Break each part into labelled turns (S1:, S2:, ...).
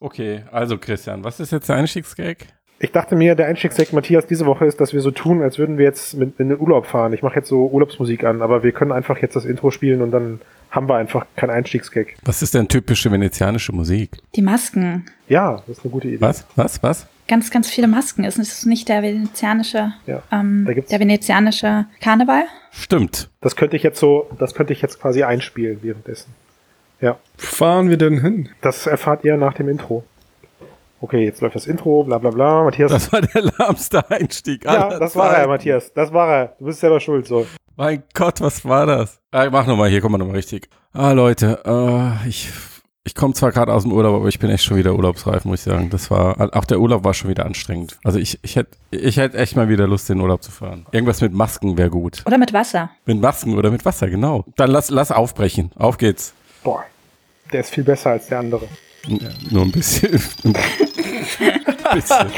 S1: Okay, also Christian, was ist jetzt der Einstiegsgag?
S2: Ich dachte mir, der Einstiegsgag Matthias diese Woche ist, dass wir so tun, als würden wir jetzt mit in den Urlaub fahren. Ich mache jetzt so Urlaubsmusik an, aber wir können einfach jetzt das Intro spielen und dann haben wir einfach keinen Einstiegsgag.
S1: Was ist denn typische venezianische Musik?
S3: Die Masken.
S2: Ja, das ist eine gute Idee.
S1: Was? Was? Was?
S3: Ganz, ganz viele Masken. Ist es nicht der venezianische,
S2: Ja,
S3: ähm,
S2: da gibt's-
S3: der venezianische Karneval?
S1: Stimmt.
S2: Das könnte ich jetzt so, das könnte ich jetzt quasi einspielen währenddessen. Ja,
S4: fahren wir denn hin?
S2: das erfahrt ihr nach dem Intro. Okay, jetzt läuft das Intro, bla bla bla. Matthias.
S1: Das war der lahmste Einstieg.
S2: ja, das war er,
S1: Zeiten.
S2: Matthias. Das war er. Du bist selber schuld. So.
S1: Mein Gott, was war das? Ah, mach nochmal, hier kommen wir nochmal richtig. Ah, Leute, äh, ich, ich komme zwar gerade aus dem Urlaub, aber ich bin echt schon wieder urlaubsreif, muss ich sagen. Das war, auch der Urlaub war schon wieder anstrengend. Also ich, ich hätte ich hätt echt mal wieder Lust, in den Urlaub zu fahren. Irgendwas mit Masken wäre gut.
S3: Oder mit Wasser?
S1: Mit Masken oder mit Wasser, genau. Dann lass, lass aufbrechen. Auf geht's.
S2: Boah, der ist viel besser als der andere.
S1: Ja, nur ein bisschen. ein bisschen.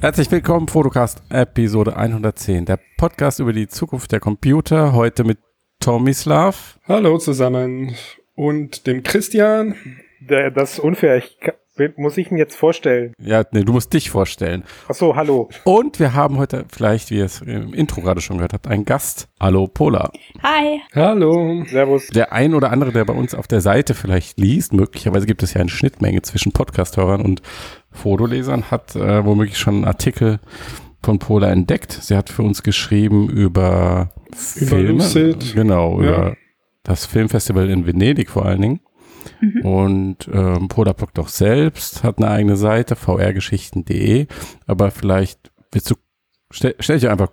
S1: Herzlich willkommen, Fotocast Episode 110, der Podcast über die Zukunft der Computer. Heute mit Tomislav.
S4: Hallo zusammen. Und dem Christian.
S2: Der, das ist unfair. Ich, muss ich ihn jetzt vorstellen?
S1: Ja, nee, du musst dich vorstellen.
S2: Ach so, hallo.
S1: Und wir haben heute, vielleicht, wie ihr es im Intro gerade schon gehört habt, einen Gast. Hallo, Pola.
S3: Hi.
S4: Hallo.
S2: Servus.
S1: Der ein oder andere, der bei uns auf der Seite vielleicht liest, möglicherweise gibt es ja eine Schnittmenge zwischen Podcast-Hörern und Fotolesern, hat äh, womöglich schon einen Artikel von Pola entdeckt. Sie hat für uns geschrieben über, Filme.
S4: Lucid.
S1: Genau,
S4: Ja.
S1: über das Filmfestival in Venedig vor allen Dingen. Und ähm, Pola bloggt auch selbst, hat eine eigene Seite, vrgeschichten.de. Aber vielleicht willst du, stell, stell dich einfach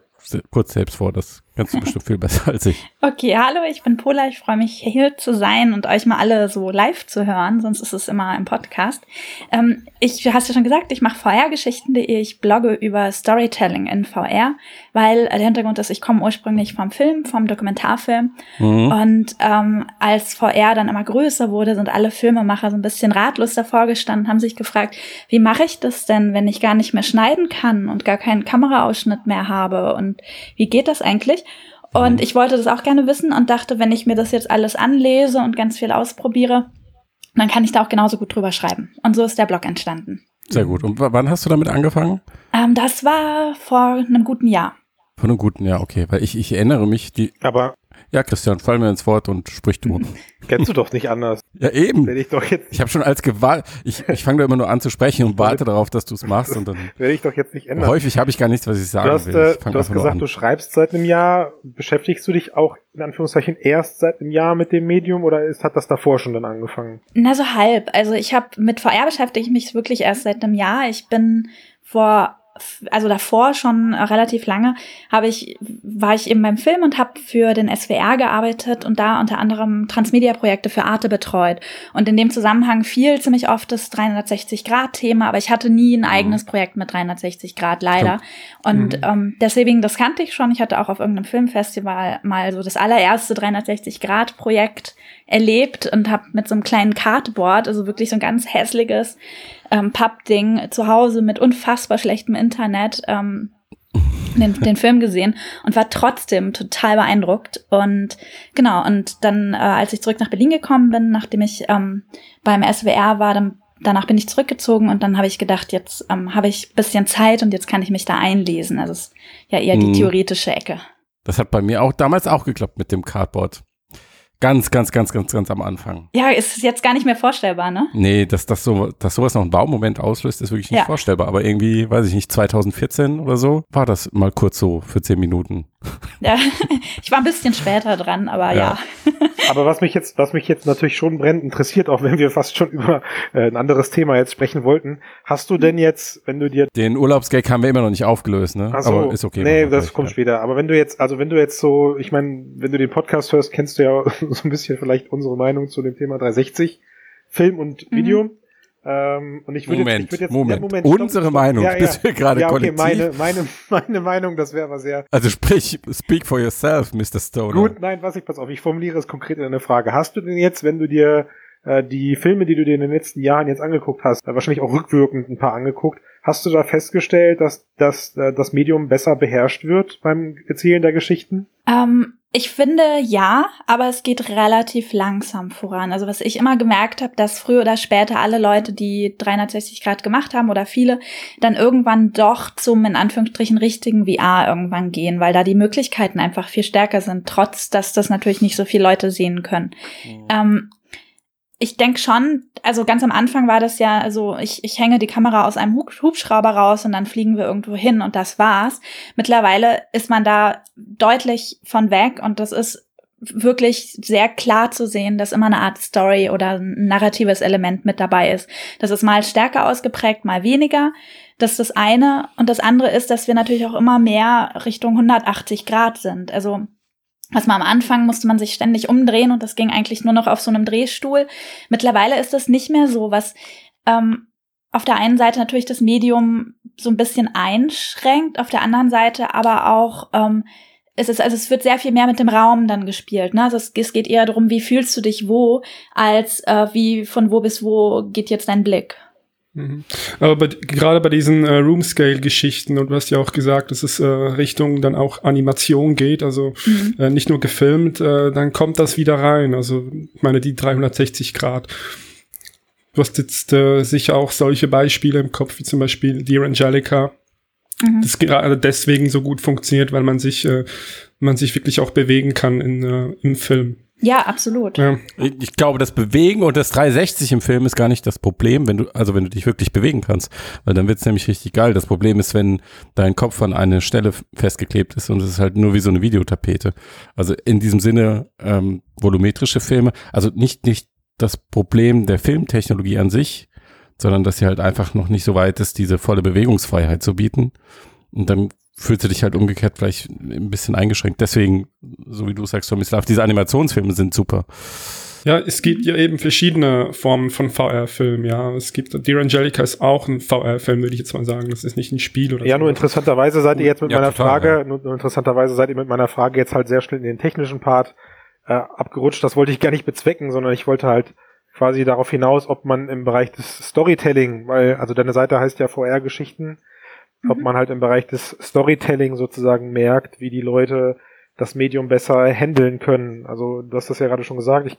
S1: kurz selbst vor, das kannst du bestimmt viel besser als ich.
S3: Okay, hallo, ich bin Pola. Ich freue mich, hier zu sein und euch mal alle so live zu hören, sonst ist es immer im Podcast. Ähm, ich, du hast ja schon gesagt, ich mache VR-Geschichten.de. Ich blogge über Storytelling in VR, weil der Hintergrund ist, ich komme ursprünglich vom Film, vom Dokumentarfilm.
S1: Mhm.
S3: Und ähm, als VR dann immer größer wurde, sind alle Filmemacher so ein bisschen ratlos davor gestanden, haben sich gefragt, wie mache ich das denn, wenn ich gar nicht mehr schneiden kann und gar keinen Kameraausschnitt mehr habe und wie geht das eigentlich? Und ich wollte das auch gerne wissen und dachte, wenn ich mir das jetzt alles anlese und ganz viel ausprobiere, dann kann ich da auch genauso gut drüber schreiben. Und so ist der Blog entstanden.
S1: Sehr gut. Und wann hast du damit angefangen?
S3: Ähm, das war vor einem guten Jahr.
S1: Von einem guten Jahr, okay. Weil ich, ich erinnere mich, die.
S2: Aber
S1: Ja, Christian, fall mir ins Wort und sprich du.
S2: kennst du doch nicht anders.
S1: ja, eben.
S2: Werde ich doch jetzt,
S1: Ich habe schon als Gewalt. Ich, ich fange da immer nur an zu sprechen und warte darauf, dass du es machst. Und dann
S2: werde ich doch jetzt nicht ändern.
S1: häufig habe ich gar nichts, was ich sagen
S2: Du hast,
S1: will.
S2: äh, du hast gesagt, du schreibst seit einem Jahr. Beschäftigst du dich auch in Anführungszeichen erst seit einem Jahr mit dem Medium oder ist, hat das davor schon dann angefangen?
S3: Na, so halb. Also ich habe mit VR beschäftige ich mich wirklich erst seit einem Jahr. Ich bin vor, also davor schon äh, relativ lange, habe ich, war ich eben beim Film und habe für den SWR gearbeitet und da unter anderem Transmedia-Projekte für Arte betreut. Und in dem Zusammenhang fiel ziemlich oft das 360-Grad-Thema, aber ich hatte nie ein eigenes Projekt mit 360 Grad, leider. Und ähm, deswegen, das kannte ich schon. Ich hatte auch auf irgendeinem Filmfestival mal so das allererste 360-Grad-Projekt erlebt und habe mit so einem kleinen Cardboard, also wirklich so ein ganz hässliches ähm, Pappding zu Hause mit unfassbar schlechtem Internet ähm, den, den Film gesehen und war trotzdem total beeindruckt. Und genau, und dann, äh, als ich zurück nach Berlin gekommen bin, nachdem ich ähm, beim SWR war, dann danach bin ich zurückgezogen und dann habe ich gedacht, jetzt ähm, habe ich bisschen Zeit und jetzt kann ich mich da einlesen. Also es ist ja eher die
S1: Mhm.
S3: theoretische Ecke.
S1: Das hat bei mir auch damals auch geklappt mit dem Cardboard. Ganz, ganz, ganz, ganz, ganz am Anfang.
S3: Ja, ist jetzt gar nicht mehr vorstellbar, ne?
S1: Nee, dass, das so, dass sowas noch einen Baumoment auslöst, ist wirklich nicht
S3: Ja.
S1: vorstellbar. Aber irgendwie, weiß ich nicht, 2014 oder so, war das mal kurz so für zehn Minuten.
S3: Ja, ich war ein bisschen später dran, aber
S1: Ja.
S3: ja.
S2: Aber was mich jetzt, was mich jetzt natürlich schon brennend interessiert, auch wenn wir fast schon über äh, ein anderes Thema jetzt sprechen wollten, hast du denn jetzt, wenn du dir
S1: Den Urlaubsgag haben wir immer noch nicht aufgelöst, ne?
S2: Ach so,
S1: Aber ist okay.
S2: Nee, das
S1: gleich,
S2: kommt
S1: ja.
S2: später. Aber wenn du jetzt, also wenn du jetzt so, ich meine, wenn du den Podcast hörst, kennst du ja so ein bisschen vielleicht unsere Meinung zu dem Thema 360 Film und
S3: Mhm.
S2: Ähm, und ich würde
S1: Moment,
S2: jetzt, ich würd jetzt
S1: Moment.
S2: Ja, Moment
S1: Unsere
S2: stopp, stopp.
S1: Meinung,
S2: ja, ja.
S1: das wir gerade
S2: ja, okay,
S1: kollektiv.
S2: meine, meine, meine Meinung, das wäre aber sehr
S1: Also sprich, speak for yourself, Mr. Stoner.
S2: gut. Nein, was ich, pass auf, ich formuliere es konkret in eine Frage. Hast du denn jetzt, wenn du dir äh, die Filme, die du dir in den letzten Jahren jetzt angeguckt hast, äh, wahrscheinlich auch rückwirkend ein paar angeguckt, hast du da festgestellt, dass, dass äh, das Medium besser beherrscht wird beim Erzählen der Geschichten?
S3: Ähm, ich finde ja, aber es geht relativ langsam voran. Also was ich immer gemerkt habe, dass früher oder später alle Leute, die 360 Grad gemacht haben oder viele, dann irgendwann doch zum in Anführungsstrichen richtigen VR irgendwann gehen, weil da die Möglichkeiten einfach viel stärker sind, trotz dass das natürlich nicht so viele Leute sehen können.
S1: Mhm.
S3: Ähm, ich denke schon, also ganz am Anfang war das ja, also ich, ich hänge die Kamera aus einem Hub Hubschrauber raus und dann fliegen wir irgendwo hin und das war's. Mittlerweile ist man da deutlich von weg und das ist wirklich sehr klar zu sehen, dass immer eine Art Story oder ein narratives Element mit dabei ist. Das ist mal stärker ausgeprägt, mal weniger. Das ist das eine. Und das andere ist, dass wir natürlich auch immer mehr Richtung 180 Grad sind. Also was man am Anfang musste man sich ständig umdrehen und das ging eigentlich nur noch auf so einem Drehstuhl. Mittlerweile ist das nicht mehr so, was ähm, auf der einen Seite natürlich das Medium so ein bisschen einschränkt, auf der anderen Seite aber auch ähm, es ist, also es wird sehr viel mehr mit dem Raum dann gespielt. Ne? Also es, es geht eher darum, wie fühlst du dich wo, als äh, wie von wo bis wo geht jetzt dein Blick.
S4: Mhm. Aber bei, gerade bei diesen äh, Room-Scale-Geschichten, und du hast ja auch gesagt, dass es äh, Richtung dann auch Animation geht, also
S3: Mhm.
S4: äh, nicht nur gefilmt, äh, dann kommt das wieder rein. Also ich meine, die 360 Grad. Du hast jetzt äh, sicher auch solche Beispiele im Kopf, wie zum Beispiel Dear Angelica,
S3: Mhm.
S4: das gerade deswegen so gut funktioniert, weil man sich, äh, man sich wirklich auch bewegen kann in, äh, im Film.
S3: Ja, absolut.
S4: Ja.
S1: Ich glaube, das Bewegen und das 360 im Film ist gar nicht das Problem, wenn du, also wenn du dich wirklich bewegen kannst, weil dann wird's nämlich richtig geil. Das Problem ist, wenn dein Kopf an eine Stelle festgeklebt ist und es ist halt nur wie so eine Videotapete. Also in diesem Sinne ähm, volumetrische Filme, also nicht nicht das Problem der Filmtechnologie an sich, sondern dass sie halt einfach noch nicht so weit ist, diese volle Bewegungsfreiheit zu bieten. Und dann fühlst du dich halt umgekehrt vielleicht ein bisschen eingeschränkt. Deswegen, so wie du sagst, Tomislav, diese Animationsfilme sind super.
S4: Ja, es gibt ja eben verschiedene Formen von VR-Filmen, ja. Es gibt, Dear Angelica ist auch ein VR-Film, würde ich jetzt mal sagen. Das ist nicht ein Spiel oder
S2: Ja,
S4: so.
S2: nur interessanterweise seid ihr jetzt mit
S1: Ja,
S2: meiner
S1: total,
S2: Frage,
S1: ja.
S2: nur, nur interessanterweise seid ihr mit meiner Frage jetzt halt sehr schnell in den technischen Part äh, abgerutscht. Das wollte ich gar nicht bezwecken, sondern ich wollte halt quasi darauf hinaus, ob man im Bereich des Storytelling, weil, also deine Seite heißt ja VR-Geschichten, ob
S3: Mhm.
S2: man halt im Bereich des Storytelling sozusagen merkt, wie die Leute das Medium besser handeln können. Also du hast das ja gerade schon gesagt, ich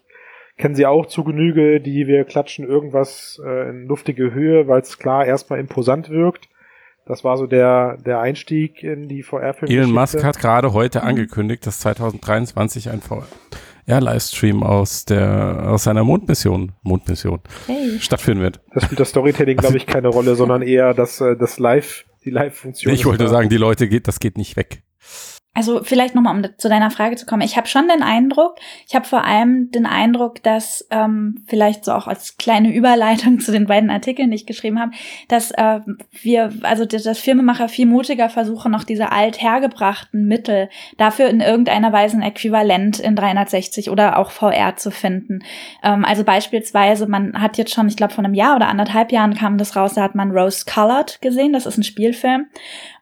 S2: kenne sie auch zu Genüge, die wir klatschen irgendwas äh, in luftige Höhe, weil es klar erstmal imposant wirkt. Das war so der, der Einstieg in die VR-Filme.
S1: Elon Musk hat gerade heute angekündigt, dass 2023 ein VR-Livestream aus der aus seiner Mondmission Mondmission
S3: Hey.
S1: stattfinden wird.
S2: Das spielt das Storytelling, glaube ich, keine Rolle, sondern eher das, äh, das Live, die Live-Funktion.
S1: Ich wollte sagen, die Leute geht, das geht nicht weg.
S3: Also vielleicht nochmal, um zu deiner Frage zu kommen. Ich habe schon den Eindruck, ich habe vor allem den Eindruck, dass ähm, vielleicht so auch als kleine Überleitung zu den beiden Artikeln, die ich geschrieben habe, dass äh, wir, also dass Filmemacher viel mutiger versuchen, noch diese althergebrachten Mittel dafür in irgendeiner Weise ein Äquivalent in 360 oder auch VR zu finden. Ähm, also beispielsweise, man hat jetzt schon, ich glaube, vor einem Jahr oder anderthalb Jahren kam das raus, da hat man Rose Colored gesehen, das ist ein Spielfilm.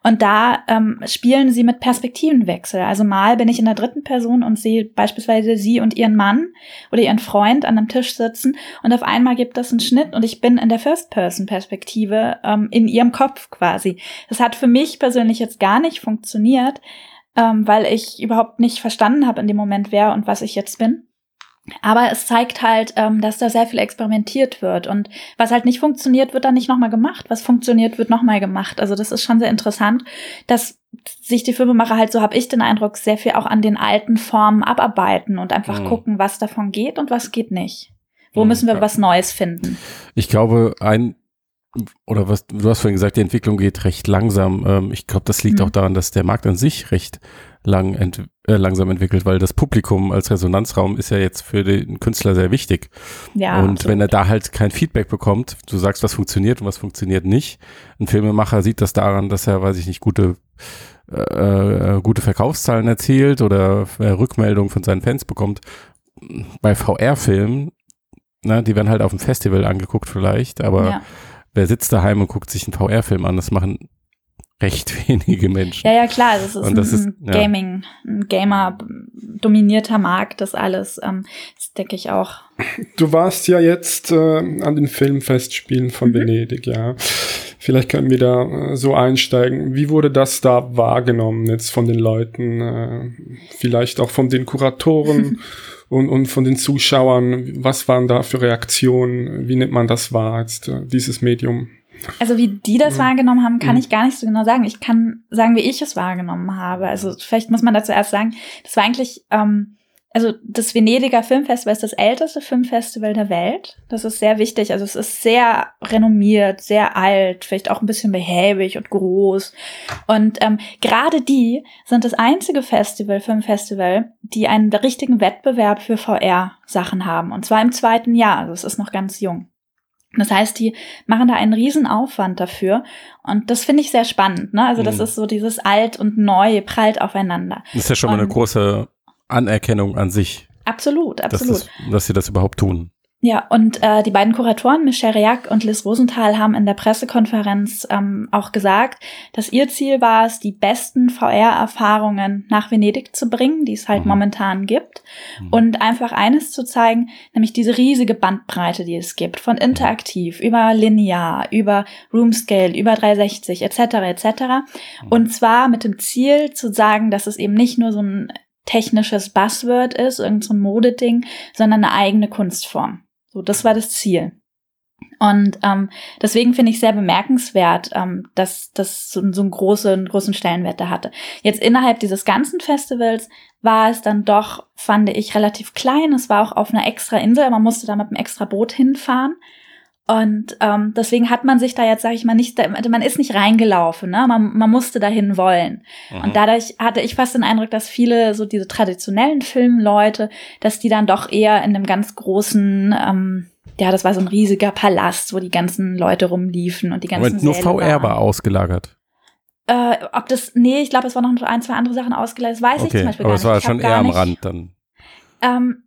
S3: Und da ähm, spielen sie mit Perspektivenwechsel. Also mal bin ich in der dritten Person und sehe beispielsweise sie und ihren Mann oder ihren Freund an einem Tisch sitzen und auf einmal gibt es einen Schnitt und ich bin in der First-Person-Perspektive ähm, in ihrem Kopf quasi. Das hat für mich persönlich jetzt gar nicht funktioniert, ähm, weil ich überhaupt nicht verstanden habe in dem Moment, wer und was ich jetzt bin. Aber es zeigt halt, ähm, dass da sehr viel experimentiert wird. Und was halt nicht funktioniert, wird dann nicht nochmal gemacht. Was funktioniert, wird nochmal gemacht. Also das ist schon sehr interessant, dass sich die Filmemacher halt, so habe ich den Eindruck, sehr viel auch an den alten Formen abarbeiten und einfach
S1: Mhm.
S3: gucken, was davon geht und was geht nicht. Wo
S1: Mhm,
S3: müssen wir
S1: ja.
S3: was Neues finden?
S1: Ich glaube, ein oder was du hast vorhin gesagt, die Entwicklung geht recht langsam. Ähm, ich glaube, das liegt
S3: Mhm.
S1: auch daran, dass der Markt an sich recht lang ent äh, langsam entwickelt, weil das Publikum als Resonanzraum ist ja jetzt für den Künstler sehr wichtig.
S3: Ja,
S1: und
S3: absolut.
S1: wenn er da halt kein Feedback bekommt, du sagst, was funktioniert und was funktioniert nicht. Ein Filmemacher sieht das daran, dass er, weiß ich nicht, gute äh, äh, gute Verkaufszahlen erzielt oder äh, Rückmeldungen von seinen Fans bekommt. Bei VR-Filmen na, die werden halt auf dem Festival angeguckt vielleicht, aber
S3: Ja.
S1: Wer sitzt daheim und guckt sich einen VR-Film an? Das machen recht wenige Menschen.
S3: Ja, ja, klar, also es ist,
S1: Und
S3: ein,
S1: das ist-
S3: ein
S1: ja.
S3: Gaming, ein Gamer-dominierter Markt, das alles. Ähm, das denke ich auch.
S4: Du warst ja jetzt äh, an den Filmfestspielen von Venedig, ja. Vielleicht können wir da äh, so einsteigen. Wie wurde das da wahrgenommen jetzt von den Leuten? Äh, vielleicht auch von den Kuratoren und, und von den Zuschauern? Was waren da für Reaktionen? Wie nimmt man das wahr, jetzt, äh, dieses Medium?
S3: Also wie die das
S4: Mhm.
S3: wahrgenommen haben, kann
S4: Mhm.
S3: ich gar nicht so genau sagen. Ich kann sagen, wie ich es wahrgenommen habe. Also vielleicht muss man dazu erst sagen, das war eigentlich, ähm, also das Venediger Filmfestival ist das älteste Filmfestival der Welt. Das ist sehr wichtig. Also es ist sehr renommiert, sehr alt, vielleicht auch ein bisschen behäbig und groß. Und ähm, gerade die sind das einzige Festival, Filmfestival, die einen richtigen Wettbewerb für VR-Sachen haben. Und zwar im zweiten Jahr. Also es ist noch ganz jung. Das heißt, die machen da einen riesen Aufwand dafür. Und das finde ich sehr spannend. Ne? Also das
S1: Mhm.
S3: ist so dieses Alt und Neu prallt aufeinander.
S1: Das ist ja schon mal eine
S3: Und-
S1: große Anerkennung an sich,
S3: Absolut,
S1: dass,
S3: absolut.
S1: das, dass sie das überhaupt tun.
S3: Ja, und äh, die beiden Kuratoren, Michelle Reac und Liz Rosenthal, haben in der Pressekonferenz ähm, auch gesagt, dass ihr Ziel war es, die besten VR-Erfahrungen nach Venedig zu bringen, die es halt
S1: Mhm.
S3: momentan gibt.
S1: Mhm.
S3: Und einfach eines zu zeigen, nämlich diese riesige Bandbreite, die es gibt, von interaktiv über linear, über Roomscale, über 360 etc. etc. Und zwar mit dem Ziel zu sagen, dass es eben nicht nur so ein technisches Buzzword ist, irgend so Modeding, sondern eine eigene Kunstform. So, das war das Ziel. Und ähm, deswegen finde ich sehr bemerkenswert, ähm, dass das so, so einen großen, großen Stellenwert da hatte. Jetzt innerhalb dieses ganzen Festivals war es dann doch, fand ich, relativ klein. Es war auch auf einer extra Insel, man musste da mit einem extra Boot hinfahren. Und ähm, deswegen hat man sich da jetzt, sage ich mal, nicht, man ist nicht reingelaufen, ne? Man, man musste dahin wollen.
S1: Mhm.
S3: Und dadurch hatte ich fast den Eindruck, dass viele so diese traditionellen Filmleute, dass die dann doch eher in einem ganz großen, ähm, ja, das war so ein riesiger Palast, wo die ganzen Leute rumliefen und die ganzen
S1: Moment, nur VR
S3: waren.
S1: war ausgelagert.
S3: Äh, ob das, nee, ich glaube, es waren noch ein, zwei andere Sachen ausgeleitet, das weiß ich zum
S1: Okay,
S3: Beispiel
S1: aber
S3: gar
S1: es war
S3: nicht. Ich hab
S1: schon
S3: gar
S1: eher am Rand dann.
S3: Ähm,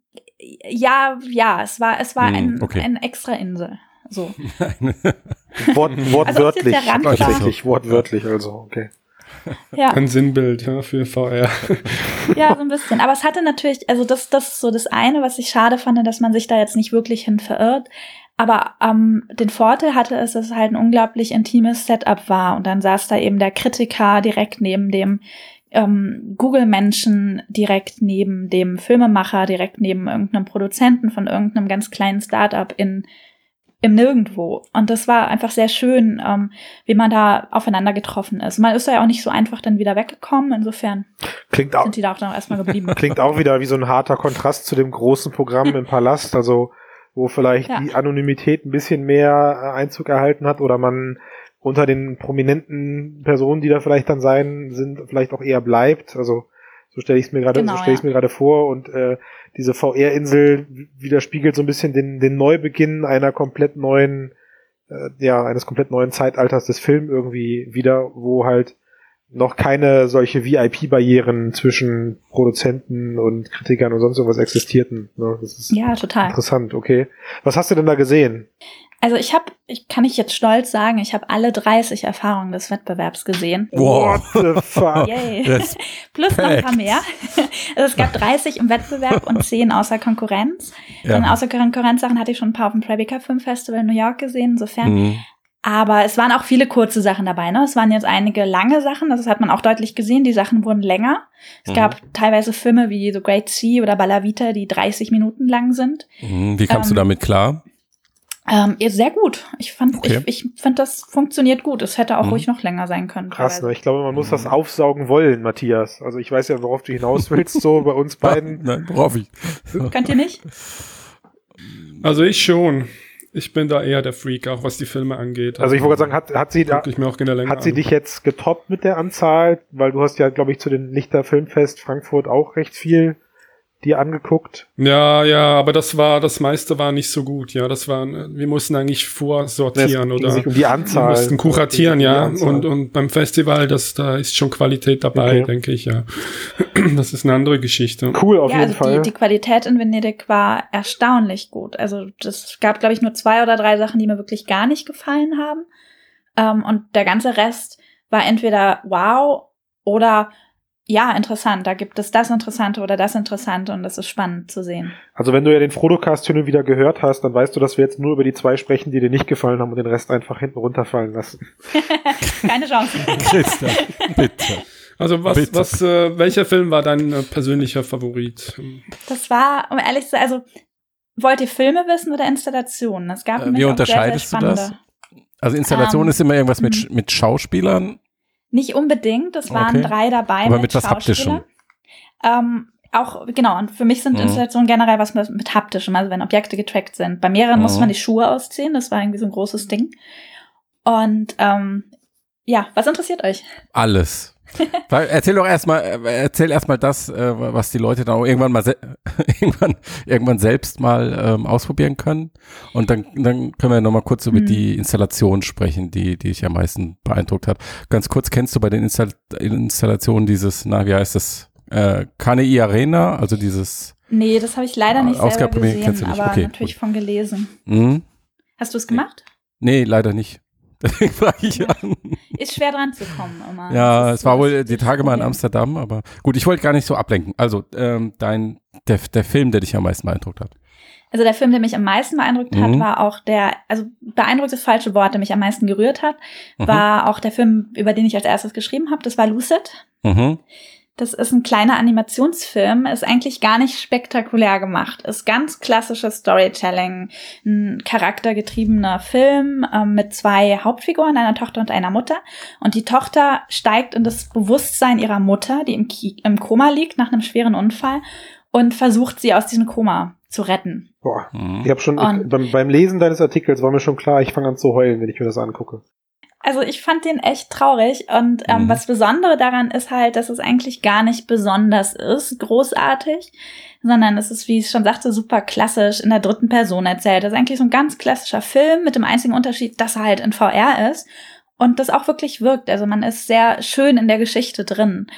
S3: ja, ja, es war, es war
S1: Hm,
S3: ein,
S1: okay.
S3: eine extra Insel. So.
S2: Wort, wortwörtlich.
S3: Also, Rand
S1: war-
S2: tatsächlich, wortwörtlich, also, okay.
S3: Ja.
S4: Ein Sinnbild ja, für VR.
S3: Ja, so ein bisschen. Aber es hatte natürlich, also das, das ist so das eine, was ich schade fand, dass man sich da jetzt nicht wirklich hin verirrt. Aber ähm, den Vorteil hatte es, dass es halt ein unglaublich intimes Setup war. Und dann saß da eben der Kritiker direkt neben dem ähm, Google-Menschen, direkt neben dem Filmemacher, direkt neben irgendeinem Produzenten von irgendeinem ganz kleinen Startup in im Nirgendwo. Und das war einfach sehr schön, ähm, wie man da aufeinander getroffen ist. Man ist da ja auch nicht so einfach dann wieder weggekommen. Insofern
S2: Klingt auch,
S3: sind die da auch dann erstmal geblieben.
S2: klingt auch wieder wie so ein harter Kontrast zu dem großen Programm im Palast, also wo vielleicht
S3: Ja.
S2: die Anonymität ein bisschen mehr äh, Einzug erhalten hat oder man unter den prominenten Personen, die da vielleicht dann sein sind, vielleicht auch eher bleibt. Also so stelle ich es mir gerade,
S3: Genau,
S2: so
S3: ja.
S2: mir gerade vor und äh, diese VR-Insel widerspiegelt so ein bisschen den, den Neubeginn einer komplett neuen, äh, ja, eines komplett neuen Zeitalters des Films irgendwie wieder, wo halt noch keine solche VIP-Barrieren zwischen Produzenten und Kritikern und sonst irgendwas existierten. Ne? Das ist
S3: Ja, total.
S2: interessant, okay. Was hast du denn da gesehen?
S3: Also ich habe, ich kann ich jetzt stolz sagen, ich habe alle 30 Erfahrungen des Wettbewerbs gesehen.
S1: Wow.
S2: What the fuck?
S3: Yay. Plus noch ein paar mehr. Also es gab 30 im Wettbewerb und 10 außer Konkurrenz.
S1: Ja.
S3: Und außer Konkurrenzsachen hatte ich schon ein paar auf dem Tribeca Film Festival in New York gesehen, insofern.
S1: Mhm.
S3: Aber es waren auch viele kurze Sachen dabei. Ne? Es waren jetzt einige lange Sachen, das hat man auch deutlich gesehen. Die Sachen wurden länger. Es
S1: Mhm.
S3: gab teilweise Filme wie The Great Sea oder Balla Vita, die 30 Minuten lang sind.
S1: Mhm. Wie kamst du
S3: Ähm,
S1: damit klar?
S3: Ähm, sehr gut. Ich fand,
S1: Okay.
S3: ich, ich fand, das funktioniert gut. Es hätte auch
S1: Mhm.
S3: ruhig noch länger sein können.
S2: Krass, ne? Ich glaube, man muss das aufsaugen wollen, Matthias. Also ich weiß ja, worauf du hinaus willst, so bei uns beiden.
S1: Nein, worauf ich.
S3: Könnt ihr nicht?
S4: Also ich schon. Ich bin da eher der Freak, auch was die Filme angeht.
S2: Also ich wollte gerade sagen, hat, hat sie da,
S4: Guck ich mir auch gerne länger
S2: hat sie
S4: an.
S2: dich jetzt getoppt mit der Anzahl? Weil du hast ja, glaube ich, zu den Lichter Filmfest Frankfurt auch recht viel dir angeguckt.
S4: Ja, ja, aber das war, das meiste war nicht so gut, ja. Das war, wir mussten eigentlich vorsortieren oder
S2: um die Anzahl.
S4: wir mussten kuratieren,
S2: Die
S4: ja. Und, und beim Festival, das, da ist schon Qualität dabei,
S2: Okay.
S4: denke ich, ja. Das ist eine andere Geschichte.
S2: cool auf
S3: ja,
S2: jeden
S3: also
S2: Fall.
S3: die, die Qualität in Venedig war erstaunlich gut. Also das gab, glaube ich, nur zwei oder drei Sachen, die mir wirklich gar nicht gefallen haben. Ähm, und der ganze Rest war entweder wow oder ja, interessant. Da gibt es das Interessante oder das Interessante und das ist spannend zu sehen.
S2: Also wenn du ja den Frodocast hin und wieder gehört hast, dann weißt du, dass wir jetzt nur über die zwei sprechen, die dir nicht gefallen haben und den Rest einfach hinten runterfallen lassen.
S3: Keine Chance.
S1: Christian, bitte.
S4: Also was,
S1: Bitte.
S4: was, äh, welcher Film war dein äh, persönlicher Favorit?
S3: Das war, um ehrlich zu sein, also wollt ihr Filme wissen oder Installationen? Es gab
S1: Äh, wie
S3: auch sehr, sehr
S1: unterscheidest du das? Also Installation
S3: Ähm,
S1: ist immer irgendwas mit, mit Schauspielern.
S3: Nicht unbedingt, es waren
S1: Okay.
S3: drei dabei.
S1: Aber mit was
S3: Schauspielern. Ähm, auch, genau, und für mich sind
S1: Mhm.
S3: Installationen generell was mit, mit haptischem, also wenn Objekte getrackt sind. Bei mehreren
S1: Mhm.
S3: musste man die Schuhe ausziehen, das war irgendwie so ein großes Ding. Und ähm, ja, was interessiert euch?
S1: Alles. Erzähl doch erstmal, äh, erzähl erstmal das, äh, was die Leute dann auch irgendwann mal irgendwann, irgendwann selbst mal ähm, ausprobieren können. Und dann, dann können wir nochmal kurz über
S3: Mhm.
S1: die Installation sprechen, die, die dich am meisten beeindruckt hat. Ganz kurz, kennst du bei den Install Installationen dieses, na, wie heißt das? Äh, KNI Arena, also dieses,
S3: Nee, das habe ich leider nicht selber
S1: Ausgabepremiere kennst
S3: gesehen,
S1: du nicht.
S3: aber
S1: Okay,
S3: natürlich
S1: gut.
S3: von gelesen.
S1: hm?
S3: Hast du es
S1: Nee.
S3: gemacht?
S1: Nee, leider nicht. Deswegen frage ich
S3: Ja.
S1: an.
S3: Ist schwer dran zu kommen immer.
S1: Ja, es war wohl die Tage mal in. Amsterdam, aber gut, ich wollte gar nicht so ablenken. Also, ähm, dein, der, der Film, der dich am meisten beeindruckt hat.
S3: Also der Film, der mich am meisten beeindruckt hat,
S1: Mhm.
S3: war auch der, also beeindruckt ist das falsche Wort, der mich am meisten gerührt hat,
S1: Mhm.
S3: war auch der Film, über den ich als erstes geschrieben habe. Das war Lucid.
S1: Mhm.
S3: Das ist ein kleiner Animationsfilm, ist eigentlich gar nicht spektakulär gemacht, ist ganz klassisches Storytelling, ein charaktergetriebener Film ähm, mit zwei Hauptfiguren, einer Tochter und einer Mutter. Und die Tochter steigt in das Bewusstsein ihrer Mutter, die im, Ki im Koma liegt nach einem schweren Unfall und versucht sie aus diesem Koma zu retten.
S2: Boah.
S1: Mhm.
S2: Ich habe schon
S3: Und-
S2: beim, beim Lesen deines Artikels war mir schon klar, ich fange an zu heulen, wenn ich mir das angucke.
S3: Also ich fand den echt traurig und ähm,
S1: Mhm.
S3: was Besondere daran ist halt, dass es eigentlich gar nicht besonders ist, großartig, sondern es ist, wie ich schon sagte, super klassisch in der dritten Person erzählt. Das ist eigentlich so ein ganz klassischer Film mit dem einzigen Unterschied, dass er halt in VR ist und das auch wirklich wirkt. Also man ist sehr schön in der Geschichte drin.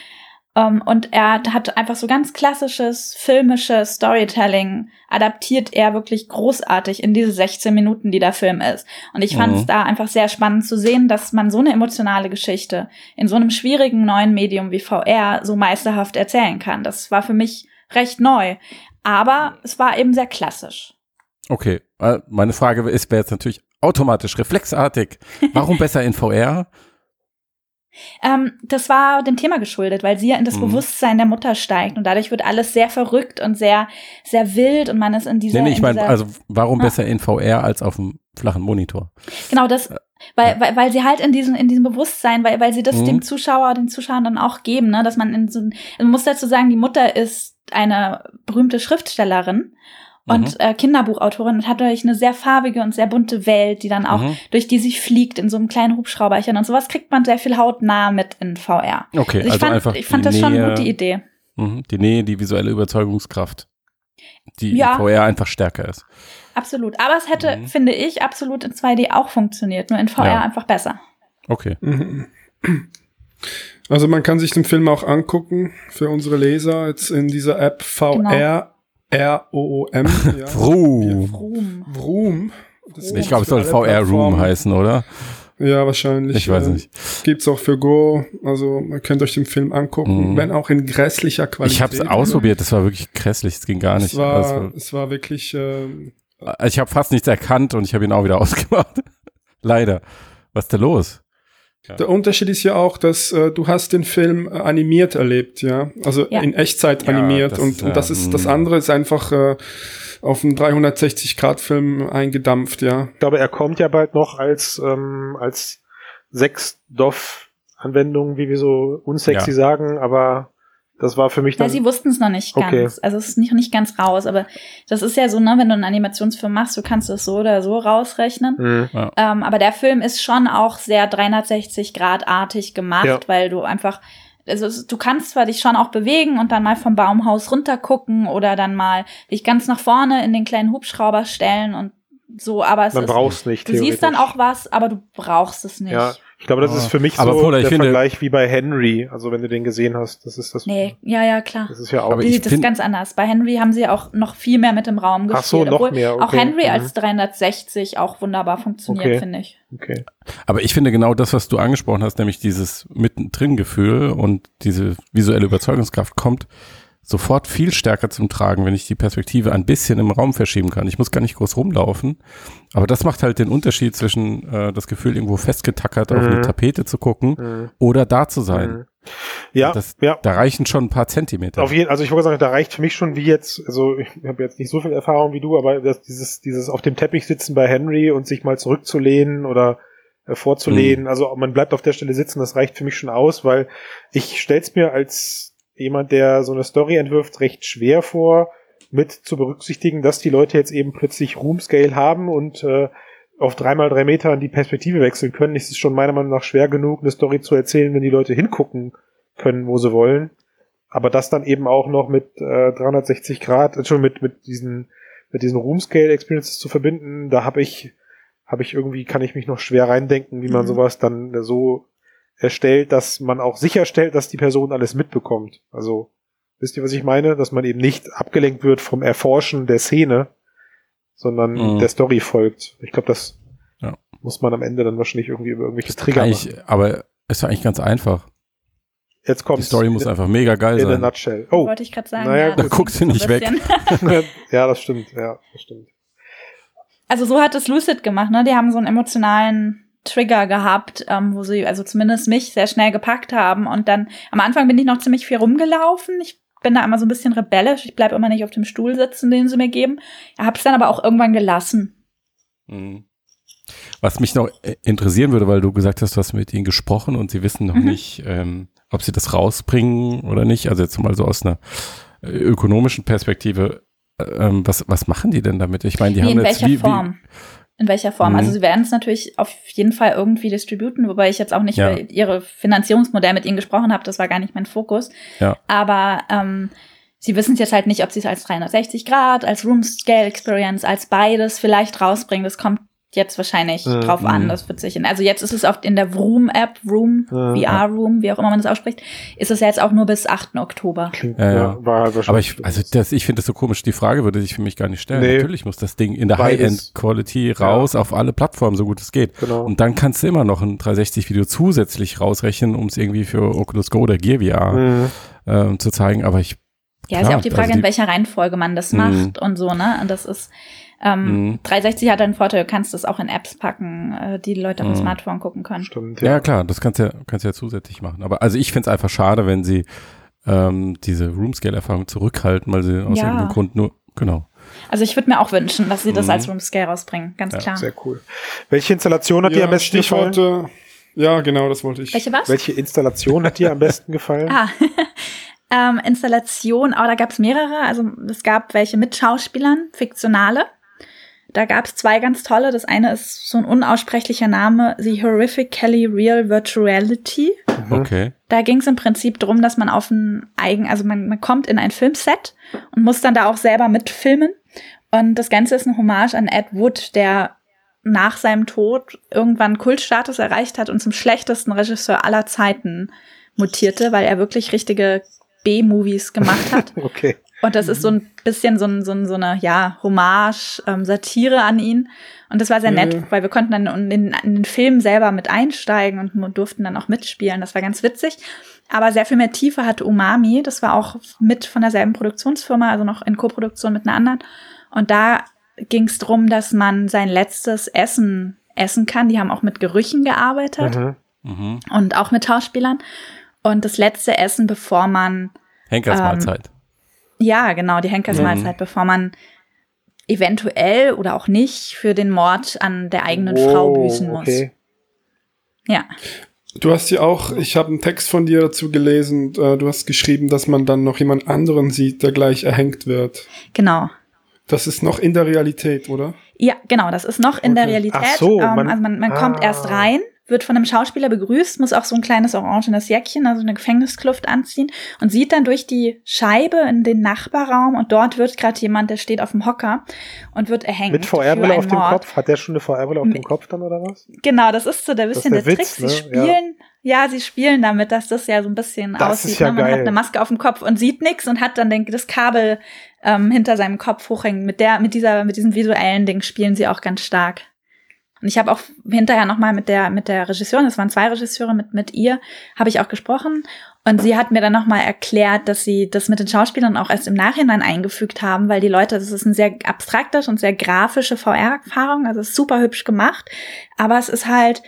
S3: Ähm, und er hat einfach so ganz klassisches filmisches Storytelling adaptiert er wirklich großartig in diese 16 Minuten, die der Film ist. Und ich fand es
S1: Mhm.
S3: da einfach sehr spannend zu sehen, dass man so eine emotionale Geschichte in so einem schwierigen neuen Medium wie VR so meisterhaft erzählen kann. Das war für mich recht neu. Aber es war eben sehr klassisch.
S1: Okay, äh, meine Frage ist, wäre jetzt natürlich automatisch, reflexartig. Warum besser in VR?
S3: Ähm, das war dem Thema geschuldet, weil sie ja in das
S1: Mhm.
S3: Bewusstsein der Mutter steigt und dadurch wird alles sehr verrückt und sehr, sehr wild und man ist in dieser.
S1: Nee, nee, ich
S3: in
S1: meine, also warum
S3: Ah.
S1: besser in VR als auf dem flachen Monitor?
S3: Genau, das, weil, weil, weil sie halt in diesem, in diesem Bewusstsein, weil, weil sie das
S1: Mhm.
S3: dem Zuschauer, den Zuschauern dann auch geben, ne, dass man in so man muss dazu sagen, die Mutter ist eine berühmte Schriftstellerin und
S1: Mhm.
S3: äh, Kinderbuchautorin und hat dadurch eine sehr farbige und sehr bunte Welt, die dann auch,
S1: Mhm.
S3: durch die sie fliegt in so einem kleinen Hubschrauberchen und sowas kriegt man sehr viel hautnah mit in VR.
S1: Okay,
S3: Also ich
S1: also
S3: fand,
S1: einfach
S3: ich fand
S1: die
S3: das schon
S1: Nähe,
S3: eine gute Idee.
S1: Mhm, die Nähe, die visuelle Überzeugungskraft, die
S3: Ja.
S1: in VR einfach stärker ist.
S3: Absolut. Aber es hätte,
S1: Mhm.
S3: finde ich, absolut in 2D auch funktioniert, nur in VR
S1: Ja.
S3: einfach besser.
S1: Okay.
S4: Also man kann sich den Film auch angucken für unsere Leser jetzt in dieser App VR R-O-O-M. Ja.
S1: Vroom.
S4: Vroom. Das
S1: Ich glaube, es soll VR Room heißen, oder?
S4: Ja, wahrscheinlich.
S1: Ich weiß
S4: äh,
S1: nicht.
S4: Gibt's auch für Go. Also ihr könnt euch den Film angucken,
S1: Mhm.
S4: wenn auch in grässlicher Qualität.
S1: Ich habe es ausprobiert, das war wirklich grässlich, es ging gar nicht.
S4: Es war,
S1: Also,
S4: es war wirklich. ähm,
S1: ich habe fast nichts erkannt und ich habe ihn auch wieder ausgemacht. Leider. Was ist da los?
S4: Der Unterschied ist ja auch, dass äh, du hast den Film äh, animiert erlebt, ja, also
S3: Ja.
S4: in Echtzeit
S1: Ja,
S4: animiert
S1: das-
S4: und,
S1: ja,
S4: und das ist das
S1: mm.
S4: andere ist einfach äh, auf einen 360 Grad Film eingedampft, ja.
S2: Ich glaube, er kommt ja bald noch als, ähm, als 6-DOF-Anwendung, wie wir so unsexy
S1: Ja.
S2: sagen, aber das war für mich
S3: Ja,
S2: dann.
S3: sie wussten es noch nicht
S2: Okay.
S3: ganz. Also es ist nicht, nicht ganz raus, aber das ist ja so, ne, wenn du einen Animationsfilm machst, du kannst es so oder so rausrechnen.
S2: Mhm.
S3: Ähm, aber der Film ist schon auch sehr 360 Grad artig gemacht,
S2: Ja.
S3: weil du einfach also du kannst zwar dich schon auch bewegen und dann mal vom Baumhaus runter gucken oder dann mal dich ganz nach vorne in den kleinen Hubschrauber stellen und so, aber es
S2: Man
S3: ist,
S2: braucht es nicht.
S3: du siehst dann auch was, aber du brauchst es nicht.
S2: Ja, ich glaube, das
S1: Ah.
S2: ist für mich
S1: Aber
S2: so
S1: Paula, ich
S2: der
S1: finde-
S2: Vergleich wie bei Henry. Also wenn du den gesehen hast, das ist das.
S3: Nee, ja, ja, klar.
S2: Das ist ja auch.
S1: Aber
S3: Nee,
S1: ich
S3: das ist ganz anders. Bei Henry haben sie auch noch viel mehr mit dem Raum gespielt.
S2: Ach so, noch
S3: obwohl
S2: mehr,
S3: Auch
S2: okay.
S3: Henry
S2: Mhm.
S3: als 360 auch wunderbar funktioniert,
S2: Okay.
S3: finde ich.
S2: okay.
S1: Aber ich finde genau das, was du angesprochen hast, nämlich dieses Mittendrin-Gefühl und diese visuelle Überzeugungskraft kommt sofort viel stärker zum Tragen, wenn ich die Perspektive ein bisschen im Raum verschieben kann. Ich muss gar nicht groß rumlaufen, aber das macht halt den Unterschied zwischen äh, das Gefühl, irgendwo festgetackert auf
S2: Mhm.
S1: eine Tapete zu gucken
S2: Mhm.
S1: oder da zu sein.
S2: Mhm. Ja,
S1: Das-
S2: ja.
S1: Da reichen schon ein paar Zentimeter.
S2: Auf jeden, also ich wollte sagen, da reicht für mich schon wie jetzt, also ich habe jetzt nicht so viel Erfahrung wie du, aber das, dieses, dieses auf dem Teppich sitzen bei Henry und sich mal zurückzulehnen oder äh, vorzulehnen, also man bleibt auf der Stelle sitzen, das reicht für mich schon aus, weil ich stell's mir als jemand, der so eine Story entwirft, recht schwer vor, mit zu berücksichtigen, dass die Leute jetzt eben plötzlich Roomscale haben und äh, auf dreimal drei Metern die Perspektive wechseln können. Es ist schon meiner Meinung nach schwer genug, eine Story zu erzählen, wenn die Leute hingucken können, wo sie wollen. Aber das dann eben auch noch mit äh, 360 Grad, äh, schon mit mit diesen mit diesen Roomscale Experiences zu verbinden, da habe ich habe ich irgendwie kann ich mich noch schwer reindenken, wie man
S3: Mhm.
S2: sowas dann äh, so erstellt, dass man auch sicherstellt, dass die Person alles mitbekommt. Also wisst ihr, was ich meine, dass man eben nicht abgelenkt wird vom Erforschen der Szene, sondern
S1: Mhm.
S2: der Story folgt. Ich glaube, das
S1: Ja.
S2: muss man am Ende dann wahrscheinlich irgendwie über irgendwelche Trigger machen.
S1: Aber ist ja eigentlich ganz einfach.
S2: Jetzt kommt
S1: Die Story muss einfach mega geil
S2: in a
S1: sein.
S2: nutshell. Oh,
S3: Wollte ich gerade sagen.
S2: Naja,
S3: ja,
S2: da
S1: guckst du nicht weg.
S2: ja, das stimmt, ja, das stimmt.
S3: Also so hat es Lucid gemacht, ne? Die haben so einen emotionalen Trigger gehabt, ähm, wo sie, also zumindest mich, sehr schnell gepackt haben. Und dann, am Anfang bin ich noch ziemlich viel rumgelaufen. Ich bin da immer so ein bisschen rebellisch. Ich bleib immer nicht auf dem Stuhl sitzen, den sie mir geben. Hab's dann aber auch irgendwann gelassen.
S1: Mhm. Was mich noch äh, interessieren würde, weil du gesagt hast, du hast mit ihnen gesprochen und sie wissen noch
S3: Mhm.
S1: nicht, ähm, ob sie das rausbringen oder nicht. Also jetzt mal so aus einer äh, ökonomischen Perspektive. äh, Ähm, was, was machen die denn damit? Ich meine, die
S3: Wie,
S1: haben
S3: in
S1: jetzt
S3: welcher
S1: wie,
S3: Form? In welcher Form?
S1: Mhm.
S3: Also sie werden es natürlich auf jeden Fall irgendwie distributen, wobei ich jetzt auch nicht
S1: Ja.
S3: über ihre Finanzierungsmodell mit ihnen gesprochen habe, das war gar nicht mein Fokus.
S1: Ja.
S3: Aber ähm, sie wissen jetzt halt nicht, ob sie es als 360 Grad, als Room Scale Experience, als beides vielleicht rausbringen. Das kommt jetzt wahrscheinlich
S2: Mhm.
S3: drauf an. Das wird sich in, also jetzt ist es oft in der Vroom App, Room,
S2: Mhm.
S3: VR Room, wie auch immer man das ausspricht, ist es ja jetzt auch nur bis 8. Oktober.
S1: Ja,
S2: ja,
S1: ja.
S2: war halt
S1: Aber ich, also das, ich finde das so komisch. Die Frage würde sich für mich gar nicht stellen.
S2: Nee.
S1: Natürlich muss das Ding in der. High-End-Quality raus auf alle Plattformen, so gut es geht.
S2: genau.
S1: Und dann kannst du immer noch ein 360-Video zusätzlich rausrechnen, um es irgendwie für Oculus Go oder Gear VR
S2: Mhm.
S1: ähm, zu zeigen. Aber ich,
S3: Ja, ist
S1: Klar,
S3: ja auch die Frage,
S1: also die-
S3: in welcher Reihenfolge man das
S1: Mhm.
S3: macht und so, ne? Und das ist, ähm,
S1: Mhm.
S3: 360 hat einen Vorteil, du kannst das auch in Apps packen, äh, die die Leute auf dem
S1: Mhm.
S3: Smartphone gucken können.
S2: Stimmt,
S1: ja,
S2: ja.
S1: klar, das kannst du ja, kannst du ja zusätzlich machen. Aber also ich finde es einfach schade, wenn sie ähm, diese Room-Scale-Erfahrung zurückhalten, weil sie aus
S3: Ja.
S1: irgendeinem Grund nur, genau.
S3: Also ich würde mir auch wünschen, dass sie das
S1: Mhm.
S3: als Room Scale rausbringen, ganz
S1: Ja,
S3: klar.
S2: Sehr cool. Welche Installation hat dir am besten gefallen?
S4: Stichworte. Ja, genau, das wollte ich.
S3: Welche was?
S2: Welche Installation hat dir am besten gefallen?
S3: Ah, ähm, Installation, aber da gab es mehrere. Also es gab welche mit Schauspielern, fiktionale. Da gab es zwei ganz tolle. Das eine ist so ein unaussprechlicher Name, The Horrifically Real Virtuality.
S2: Mhm.
S1: Okay.
S3: Da ging es im Prinzip drum, dass man auf ein eigen, also man, man kommt in ein Filmset und muss dann da auch selber mitfilmen. Und das Ganze ist ein Hommage an Ed Wood, der nach seinem Tod irgendwann Kultstatus erreicht hat und zum schlechtesten Regisseur aller Zeiten mutierte, weil er wirklich richtige B-Movies gemacht hat.
S2: Okay.
S3: Und das ist so ein bisschen so, ein, so, ein, so eine, ja, Hommage, ähm, Satire an ihn. Und das war sehr nett,
S4: Mhm.
S3: weil wir konnten dann in den, in den Film selber mit einsteigen und durften dann auch mitspielen. Das war ganz witzig. Aber sehr viel mehr Tiefe hatte Umami. Das war auch mit von derselben Produktionsfirma, also noch in Koproduktion mit einer anderen. Und da ging es darum, dass man sein letztes Essen essen kann. Die haben auch mit Gerüchen gearbeitet
S2: Mhm.
S1: Mhm.
S3: und auch mit Schauspielern. Und das letzte Essen, bevor man
S1: Henkersmahlzeit.
S3: Ja, genau, die Henkersmahlzeit, bevor man eventuell oder auch nicht für den Mord an der eigenen Frau
S2: Oh,
S3: büßen muss.
S2: Okay.
S3: Ja,
S4: Du hast ja auch, ich habe einen Text von dir dazu gelesen, äh, du hast geschrieben, dass man dann noch jemand anderen sieht, der gleich erhängt wird.
S3: genau.
S4: Das ist noch in der Realität, oder?
S3: Ja, genau, das ist noch in der
S2: Okay.
S3: Realität.
S2: Ach so,
S3: ähm,
S2: man-
S3: also man, man kommt
S2: ah.
S3: erst rein, wird von einem Schauspieler begrüßt, muss auch so ein kleines orangenes Jäckchen, also eine Gefängniskluft anziehen und sieht dann durch die Scheibe in den Nachbarraum und dort wird gerade jemand, der steht auf dem Hocker und wird erhängt.
S2: Mit VR-Brille auf dem Kopf? Hat der schon eine VR-Brille auf dem Kopf dann oder was?
S3: Genau, das ist so der bisschen der, der, Witz, Trick. Sie ne? spielen, ja. ja. sie spielen damit, dass das ja so ein bisschen
S2: das
S3: aussieht.
S2: Ist ja
S3: ne? Man
S2: geil.
S3: hat eine Maske auf dem Kopf und sieht nichts und hat dann den, das Kabel ähm, hinter seinem Kopf hochhängen. Mit der, mit dieser, mit diesem visuellen Ding spielen sie auch ganz stark. Und ich habe auch hinterher nochmal mit der, mit der Regisseurin, das waren zwei Regisseure, mit, mit ihr, habe ich auch gesprochen. Und sie hat mir dann nochmal erklärt, dass sie das mit den Schauspielern auch erst im Nachhinein eingefügt haben, weil die Leute, das ist ein sehr abstrakter und sehr grafische VR-Erfahrung, also super hübsch gemacht. Aber es ist halt,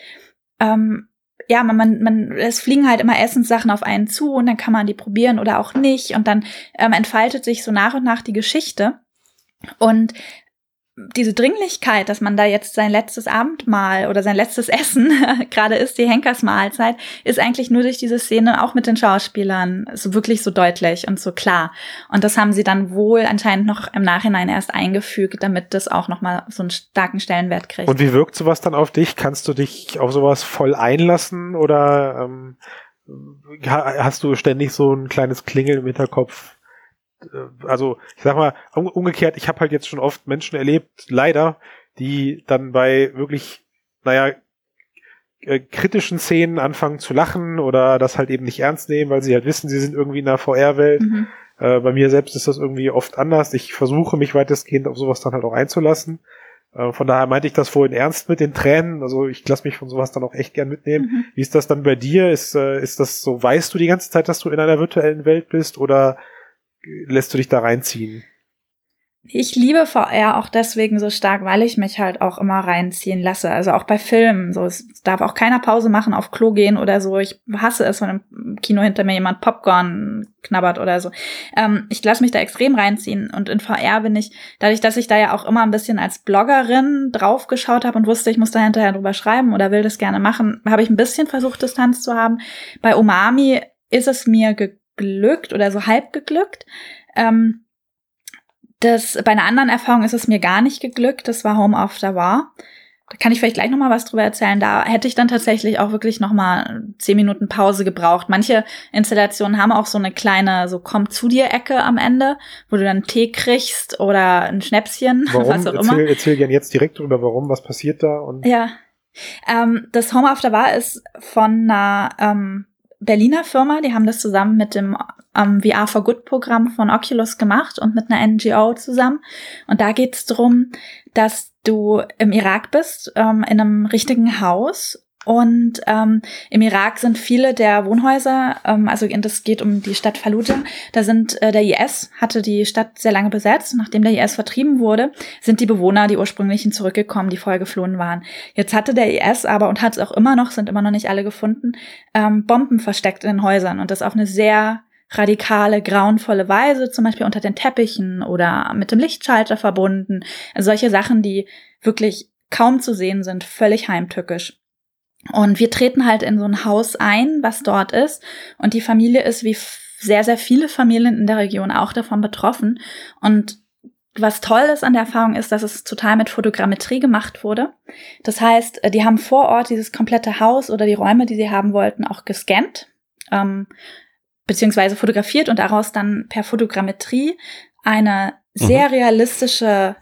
S3: ähm, ja, man, man, man, es fliegen halt immer Essenssachen auf einen zu und dann kann man die probieren oder auch nicht. Und dann ähm, entfaltet sich so nach und nach die Geschichte. Und diese Dringlichkeit, dass man da jetzt sein letztes Abendmahl oder sein letztes Essen gerade ist, die Henkersmahlzeit, ist eigentlich nur durch diese Szene auch mit den Schauspielern so wirklich so deutlich und so klar. Und das haben sie dann wohl anscheinend noch im Nachhinein erst eingefügt, damit das auch nochmal so einen starken Stellenwert kriegt.
S2: Und wie wirkt sowas dann auf dich? Kannst du dich auf sowas voll einlassen oder ähm, hast du ständig so ein kleines Klingeln im Hinterkopf? Äh, also ich sag mal, umgekehrt, ich habe halt jetzt schon oft Menschen erlebt, leider, die dann bei wirklich, naja, äh, kritischen Szenen anfangen zu lachen oder das halt eben nicht ernst nehmen, weil sie halt wissen, sie sind irgendwie in der VR-Welt. Mhm. Äh, bei mir selbst ist das irgendwie oft anders. Ich versuche mich weitestgehend auf sowas dann halt auch einzulassen. Äh, von daher meinte ich das vorhin ernst mit den Tränen. Also ich lasse mich von sowas dann auch echt gern mitnehmen. Mhm. Wie ist das dann bei dir? Ist, äh, ist das so, weißt du die ganze Zeit, dass du in einer virtuellen Welt bist oder lässt du dich da reinziehen?
S3: Ich liebe VR auch deswegen so stark, weil ich mich halt auch immer reinziehen lasse. Also auch bei Filmen. So, es darf auch keiner Pause machen, auf Klo gehen oder so. Ich hasse es, wenn im Kino hinter mir jemand Popcorn knabbert oder so. Ähm, ich lasse mich da extrem reinziehen. Und in VR bin ich, dadurch, dass ich da ja auch immer ein bisschen als Bloggerin draufgeschaut habe und wusste, ich muss da hinterher drüber schreiben oder will das gerne machen, habe ich ein bisschen versucht, Distanz zu haben. Bei Umami ist es mir geglückt oder so halb geglückt. Ähm, das, bei einer anderen Erfahrung ist es mir gar nicht geglückt. Das war Home After War. Da kann ich vielleicht gleich noch mal was drüber erzählen. Da hätte ich dann tatsächlich auch wirklich noch mal zehn Minuten Pause gebraucht. Manche Installationen haben auch so eine kleine, so komm zu dir Ecke am Ende, wo du dann Tee kriegst oder ein Schnäpschen,
S2: warum?
S3: was auch
S2: erzähl,
S3: immer.
S2: Erzähl gerne jetzt direkt drüber, warum, was passiert da und.
S3: Ja. Ähm, das Home After War ist von einer ähm, Berliner Firma, die haben das zusammen mit dem ähm, VR for Good Programm von Oculus gemacht und mit einer NGO zusammen. Und da geht es darum, dass du im Irak bist, ähm, in einem richtigen Haus und ähm, im Irak sind viele der Wohnhäuser, ähm, also das geht um die Stadt Fallujah, da sind äh, der IS hatte die Stadt sehr lange besetzt. Nachdem der IS vertrieben wurde, sind die Bewohner, die ursprünglichen, zurückgekommen, die vorher geflohen waren. Jetzt hatte der IS aber und hat es auch immer noch, sind immer noch nicht alle gefunden, ähm, Bomben versteckt in den Häusern und das auf eine sehr radikale, grauenvolle Weise, zum Beispiel unter den Teppichen oder mit dem Lichtschalter verbunden. Also solche Sachen, die wirklich kaum zu sehen sind, völlig heimtückisch. Und wir treten halt in so ein Haus ein, was dort ist. Und die Familie ist wie sehr, sehr viele Familien in der Region auch davon betroffen. Und was toll ist an der Erfahrung ist, dass es total mit Fotogrammetrie gemacht wurde. Das heißt, die haben vor Ort dieses komplette Haus oder die Räume, die sie haben wollten, auch gescannt, ähm, beziehungsweise fotografiert und daraus dann per Fotogrammetrie eine sehr mhm. realistische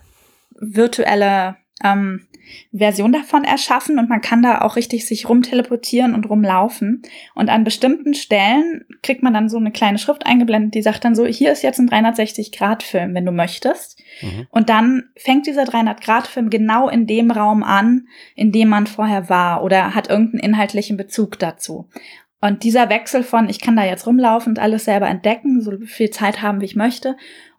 S3: virtuelle ähm, Version davon erschaffen und man kann da auch richtig sich rumteleportieren und rumlaufen. Und an bestimmten Stellen kriegt man dann so eine kleine Schrift eingeblendet, die sagt dann so, hier ist jetzt ein 360-Grad-Film, wenn du möchtest. Mhm. Und dann fängt dieser 300-Grad-Film genau in dem Raum an, in dem man vorher war oder hat irgendeinen inhaltlichen Bezug dazu. Und dieser Wechsel von, ich kann da jetzt rumlaufen und alles selber entdecken, so viel Zeit haben, wie ich möchte,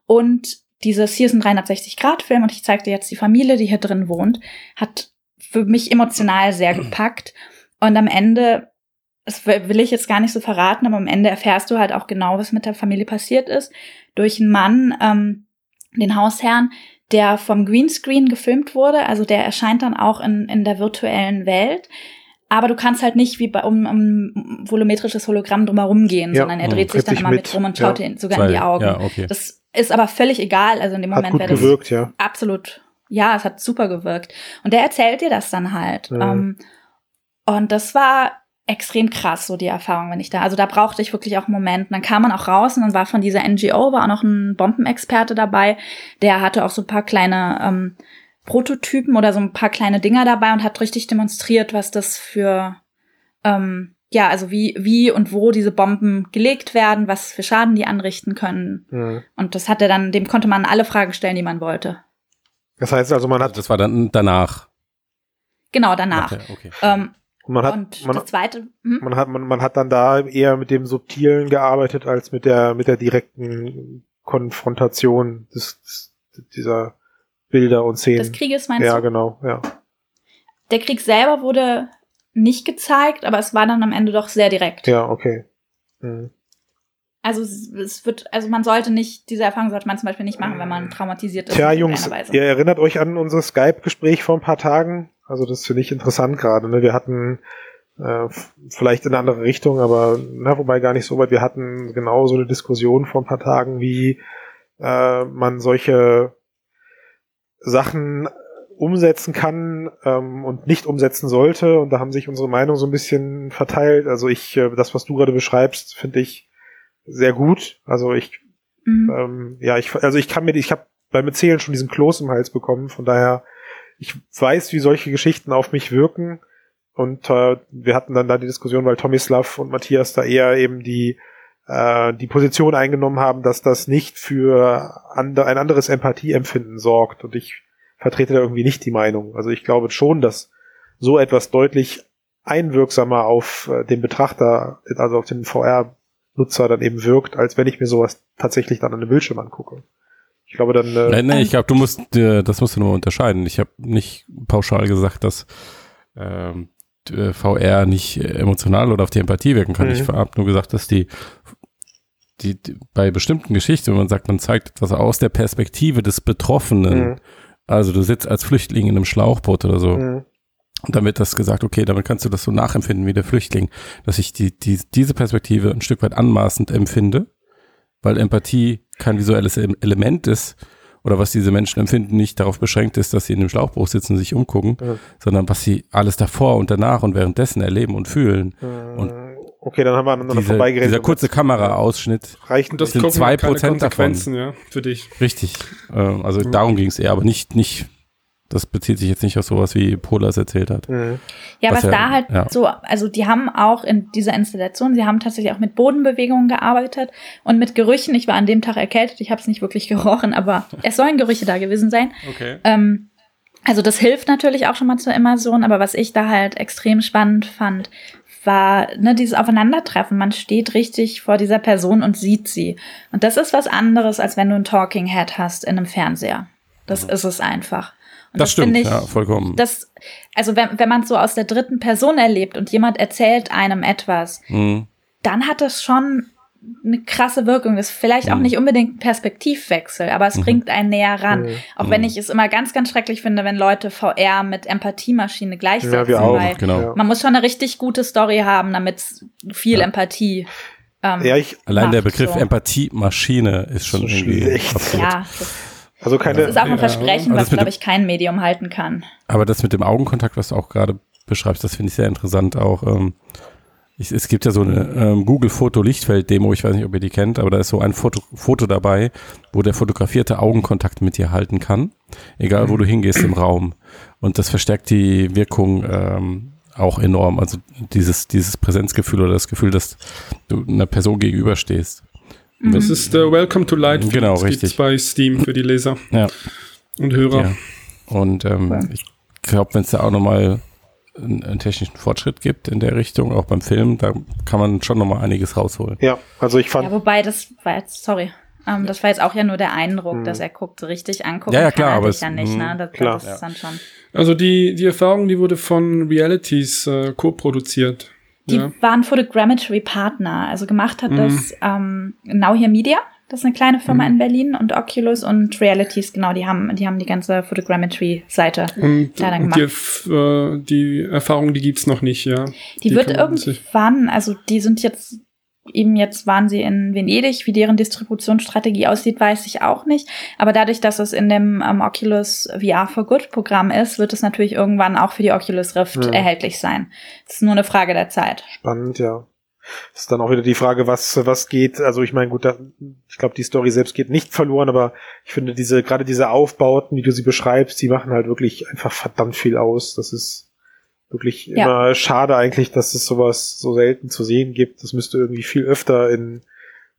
S3: und dieses hier ist ein 360-Grad-Film und ich zeige dir jetzt die Familie, die hier drin wohnt, hat für mich emotional sehr gepackt. Und am Ende, das will ich jetzt gar nicht so verraten, aber am Ende erfährst du halt auch genau, was mit der Familie passiert ist. Durch einen Mann, ähm, den Hausherrn, der vom Greenscreen gefilmt wurde. Also der erscheint dann auch in, in der virtuellen Welt. Aber du kannst halt nicht wie bei um, um volumetrisches Hologramm drumherum gehen, ja, sondern er dreht sich dann immer mit rum und schaut ja. sogar Zwei. in die Augen. Ja, okay. Das ist aber völlig egal. Also in dem Moment
S2: wäre das gewirkt, ja.
S3: absolut. Ja, es hat super gewirkt. Und der erzählt dir das dann halt. Ja. Ähm, Und das war extrem krass, so die Erfahrung, wenn ich da, also da brauchte ich wirklich auch einen Moment. Und dann kam man auch raus und dann war von dieser NGO, war auch noch ein Bombenexperte dabei, der hatte auch so ein paar kleine ähm, Prototypen oder so ein paar kleine Dinger dabei und hat richtig demonstriert, was das für, ähm, ja, also wie, wie und wo diese Bomben gelegt werden, was für Schaden die anrichten können.
S2: Mhm.
S3: Und das hat er dann, dem konnte man alle Fragen stellen, die man wollte.
S2: Das heißt also, man
S1: Also
S2: hat,
S1: das war dann danach.
S3: Genau, danach.
S1: Okay, okay.
S3: Ähm,
S2: man hat,
S3: und
S2: man,
S3: das zweite, hm?
S2: man hat, man, man hat dann da eher mit dem Subtilen gearbeitet als mit der, mit der direkten Konfrontation des, des dieser Bilder und Szenen.
S3: des Krieges meinst
S2: ja,
S3: du?
S2: genau, ja.
S3: Der Krieg selber wurde nicht gezeigt, aber es war dann am Ende doch sehr direkt.
S2: Ja, okay. Mhm.
S3: Also es, wird, also man sollte nicht, diese Erfahrung sollte man zum Beispiel nicht machen, wenn man traumatisiert ist.
S2: Tja, Jungs, ihr erinnert euch an unser Skype-Gespräch vor ein paar Tagen? Also das finde ich interessant gerade. Ne? Wir hatten äh, vielleicht in eine andere Richtung, aber na, wobei gar nicht so weit. Wir hatten genau so eine Diskussion vor ein paar Tagen, wie äh, man solche Sachen umsetzen kann ähm, und nicht umsetzen sollte. Und da haben sich unsere Meinungen so ein bisschen verteilt. Also ich, äh, das, was du gerade beschreibst, finde ich sehr gut. Also ich
S3: Mhm.
S2: ähm, ja, ich, also ich kann mir, ich habe beim Erzählen schon diesen Kloß im Hals bekommen, von daher, ich weiß, wie solche Geschichten auf mich wirken. Und äh, wir hatten dann da die Diskussion, weil Tomislav und Matthias da eher eben die äh, die Position eingenommen haben, dass das nicht für ein anderes Empathieempfinden sorgt. Und ich vertrete da irgendwie nicht die Meinung. Also ich glaube schon, dass so etwas deutlich einwirksamer auf äh, den Betrachter, also auf den VR-Nutzer dann eben wirkt, als wenn ich mir sowas tatsächlich dann an einem Bildschirm angucke. Ich glaube dann, äh,
S1: Nein,
S3: Ähm,
S1: ich glaube, du musst, äh, das musst du nur unterscheiden. Ich habe nicht pauschal gesagt, dass ähm, äh, VR nicht emotional oder auf die Empathie wirken kann.
S2: Mhm.
S1: Ich habe nur gesagt, dass die, die, die bei bestimmten Geschichten, wenn man sagt, man zeigt etwas aus der Perspektive des Betroffenen,
S2: Mhm.
S1: also du sitzt als Flüchtling in einem Schlauchboot oder so,
S2: Mhm.
S1: und dann wird das gesagt, okay, damit kannst du das so nachempfinden wie der Flüchtling, dass ich die, die, diese Perspektive ein Stück weit anmaßend empfinde, weil Empathie kein visuelles Ele- Element ist oder was diese Menschen empfinden, nicht darauf beschränkt ist, dass sie in dem Schlauchbruch sitzen und sich umgucken,
S2: Ja.
S1: sondern was sie alles davor und danach und währenddessen erleben und fühlen. Und
S2: Äh, okay, dann haben wir aneinander
S1: Diese,
S2: vorbeigeredet.
S1: dieser kurze Kameraausschnitt,
S2: reicht
S4: Und das
S1: sind zwei Prozent davon.
S4: Ja, für dich.
S1: richtig. Ähm, also darum ging es eher, aber nicht, nicht, das bezieht sich jetzt nicht auf sowas, wie Polas erzählt hat.
S2: Mhm.
S3: Ja,
S1: Was
S3: was,
S1: ja-
S3: da halt
S1: ja.
S3: so, also die haben auch in dieser Installation, sie haben tatsächlich auch mit Bodenbewegungen gearbeitet und mit Gerüchen. Ich war an dem Tag erkältet, ich habe es nicht wirklich gerochen, aber es sollen Gerüche da gewesen sein.
S1: Okay.
S3: Ähm, also das hilft natürlich auch schon mal zur Immersion, aber was ich da halt extrem spannend fand, war ne, dieses Aufeinandertreffen. Man steht richtig vor dieser Person und sieht sie. Und das ist was anderes, als wenn du ein Talking Head hast in einem Fernseher. Das ist es einfach. Und
S1: Das stimmt,
S3: finde ich,
S1: ja, vollkommen.
S3: das, also wenn, wenn man es so aus der dritten Person erlebt und jemand erzählt einem etwas,
S1: Mhm.
S3: dann hat das schon eine krasse Wirkung. Das ist vielleicht auch
S1: Mhm.
S3: nicht unbedingt ein Perspektivwechsel, aber es bringt einen näher ran.
S2: Mhm.
S3: Auch wenn
S1: Mhm.
S3: ich es immer ganz, ganz schrecklich finde, wenn Leute VR mit Empathiemaschine gleichsetzen,
S2: Ja, wir auch.
S3: weil
S1: Genau.
S2: Ja.
S3: man muss schon eine richtig gute Story haben, damit viel
S1: Ja.
S3: Empathie. Ähm,
S2: Ja, ich,
S1: Allein der
S3: macht
S1: Begriff
S3: so.
S1: Empathie-Maschine ist schon
S2: Das ist
S1: irgendwie absurd.
S3: ja, das,
S2: also
S3: das
S2: keine,
S3: ist auch ein Versprechen,
S1: das
S3: was, glaube ich, kein Medium halten kann.
S1: Aber das mit dem Augenkontakt, was du auch gerade beschreibst, das finde ich sehr interessant auch. Ähm, ich, es gibt ja so eine ähm, Google-Foto-Lichtfeld-Demo, ich weiß nicht, ob ihr die kennt, aber da ist so ein Foto, Foto dabei, wo der Fotografierte Augenkontakt mit dir halten kann, egal wo du hingehst im Raum. Und das verstärkt die Wirkung ähm, auch enorm. Also dieses, dieses Präsenzgefühl oder das Gefühl, dass du einer Person gegenüberstehst.
S3: Mhm.
S4: Das ist der Welcome to Light.
S1: Genau,
S4: Das gibt's
S1: richtig.
S4: bei Steam für die Leser
S1: Ja.
S4: und Hörer.
S1: Ja. Und ähm,
S3: Ja.
S1: ich glaube, wenn es da auch nochmal einen, technischen Fortschritt gibt in der Richtung, auch beim Film, da kann man schon nochmal einiges rausholen.
S2: ja, also ich fand,
S3: Ja, wobei das war jetzt, sorry, ähm, das war jetzt auch ja nur der Eindruck,
S2: Mhm.
S3: dass er guckt, so richtig angucken
S1: Ja, ja,
S3: kann
S1: klar,
S3: er
S1: aber es-
S3: ja nicht, ne?
S1: mhm,
S3: Das,
S2: klar.
S3: das ist dann schon.
S4: Also die, die Erfahrung, die wurde von Realities äh, co-produziert.
S3: Die
S4: Ja.
S3: waren Photogrammetry Partner, also gemacht hat
S4: Mhm.
S3: das ähm, Now Here Media, das ist eine kleine Firma
S4: Mhm.
S3: in Berlin und Oculus und Realities, genau, die haben, die haben die ganze Photogrammetry-Seite. Ja, dann
S4: und die, äh, die Erfahrung, die gibt's noch nicht, ja.
S3: Die, wird
S4: man sich-
S3: irgendwann, also die sind jetzt eben jetzt waren sie in Venedig. Wie deren Distributionsstrategie aussieht, weiß ich auch nicht. Aber dadurch, dass es in dem ähm, Oculus VR for Good Programm ist, wird es natürlich irgendwann auch für die Oculus Rift
S2: Ja.
S3: erhältlich sein. Es ist nur eine Frage der Zeit.
S2: Spannend, ja. Das ist dann auch wieder die Frage, was, was geht. Also ich meine, gut, da, ich glaube, die Story selbst geht nicht verloren, aber ich finde diese, gerade diese Aufbauten, wie du sie beschreibst, die machen halt wirklich einfach verdammt viel aus. Das ist wirklich
S3: Ja.
S2: immer schade eigentlich, dass es sowas so selten zu sehen gibt. Das müsste irgendwie viel öfter in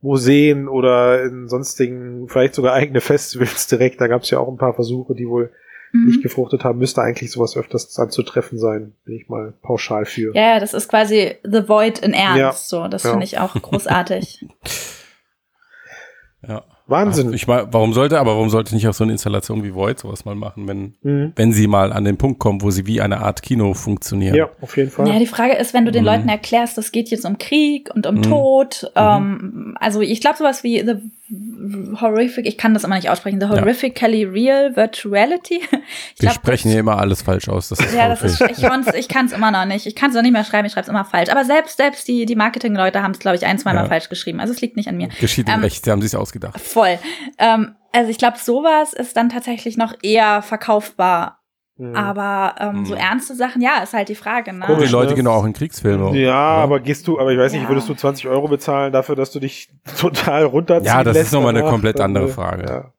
S2: Museen oder in sonstigen, vielleicht sogar eigene Festivals direkt. Da gab es ja auch ein paar Versuche, die wohl
S3: Mhm.
S2: nicht gefruchtet haben. Müsste eigentlich sowas öfters anzutreffen sein, bin ich mal pauschal für.
S3: Ja, ja, das ist quasi The Void in Ernst.
S2: Ja.
S3: So, das
S2: Ja.
S3: finde ich auch großartig.
S1: Ja.
S2: Wahnsinn.
S1: Ich meine, warum sollte, aber warum sollte nicht auch so eine Installation wie Void sowas mal machen, wenn,
S2: Mhm.
S1: wenn sie mal an den Punkt kommen, wo sie wie eine Art Kino funktionieren?
S2: Ja, auf jeden Fall.
S3: Ja, die Frage ist, wenn du den
S1: Mhm.
S3: Leuten erklärst, es geht jetzt um Krieg und um
S1: Mhm.
S3: Tod. Ähm, also ich glaube sowas wie The Horrific, ich kann das immer nicht aussprechen, The
S1: Ja.
S3: Horrifically Real Virtuality. Ich
S1: Wir
S3: glaub,
S1: sprechen hier immer alles falsch aus. Das ist
S3: Ja, das ist, ich, kann's- ich kann es immer noch nicht. Ich kann es noch nicht mehr schreiben, ich schreibe es immer falsch. Aber selbst, selbst die, die Marketing-Leute haben es, glaube ich, ein, zweimal
S1: Ja.
S3: falsch geschrieben. Also es liegt nicht an mir.
S1: Geschieht
S3: Ähm,
S1: recht, sie haben sich ausgedacht.
S3: Voll. Ähm, also ich glaube, sowas ist dann tatsächlich noch eher verkaufbar.
S2: Mhm.
S3: Aber ähm, so
S1: Mhm.
S3: kannst Sachen, ja, ist halt die Frage. Ne?
S1: Gucken die Leute genau auch in Kriegsfilme.
S2: Ja,
S1: oder?
S2: aber gehst du, aber ich weiß nicht,
S3: Ja.
S2: würdest du 20 Euro bezahlen dafür, dass du dich total runterziehen
S1: Ja, das ist
S2: lässt
S1: noch mal eine komplett
S2: Dann,
S1: andere Frage.
S2: Ja.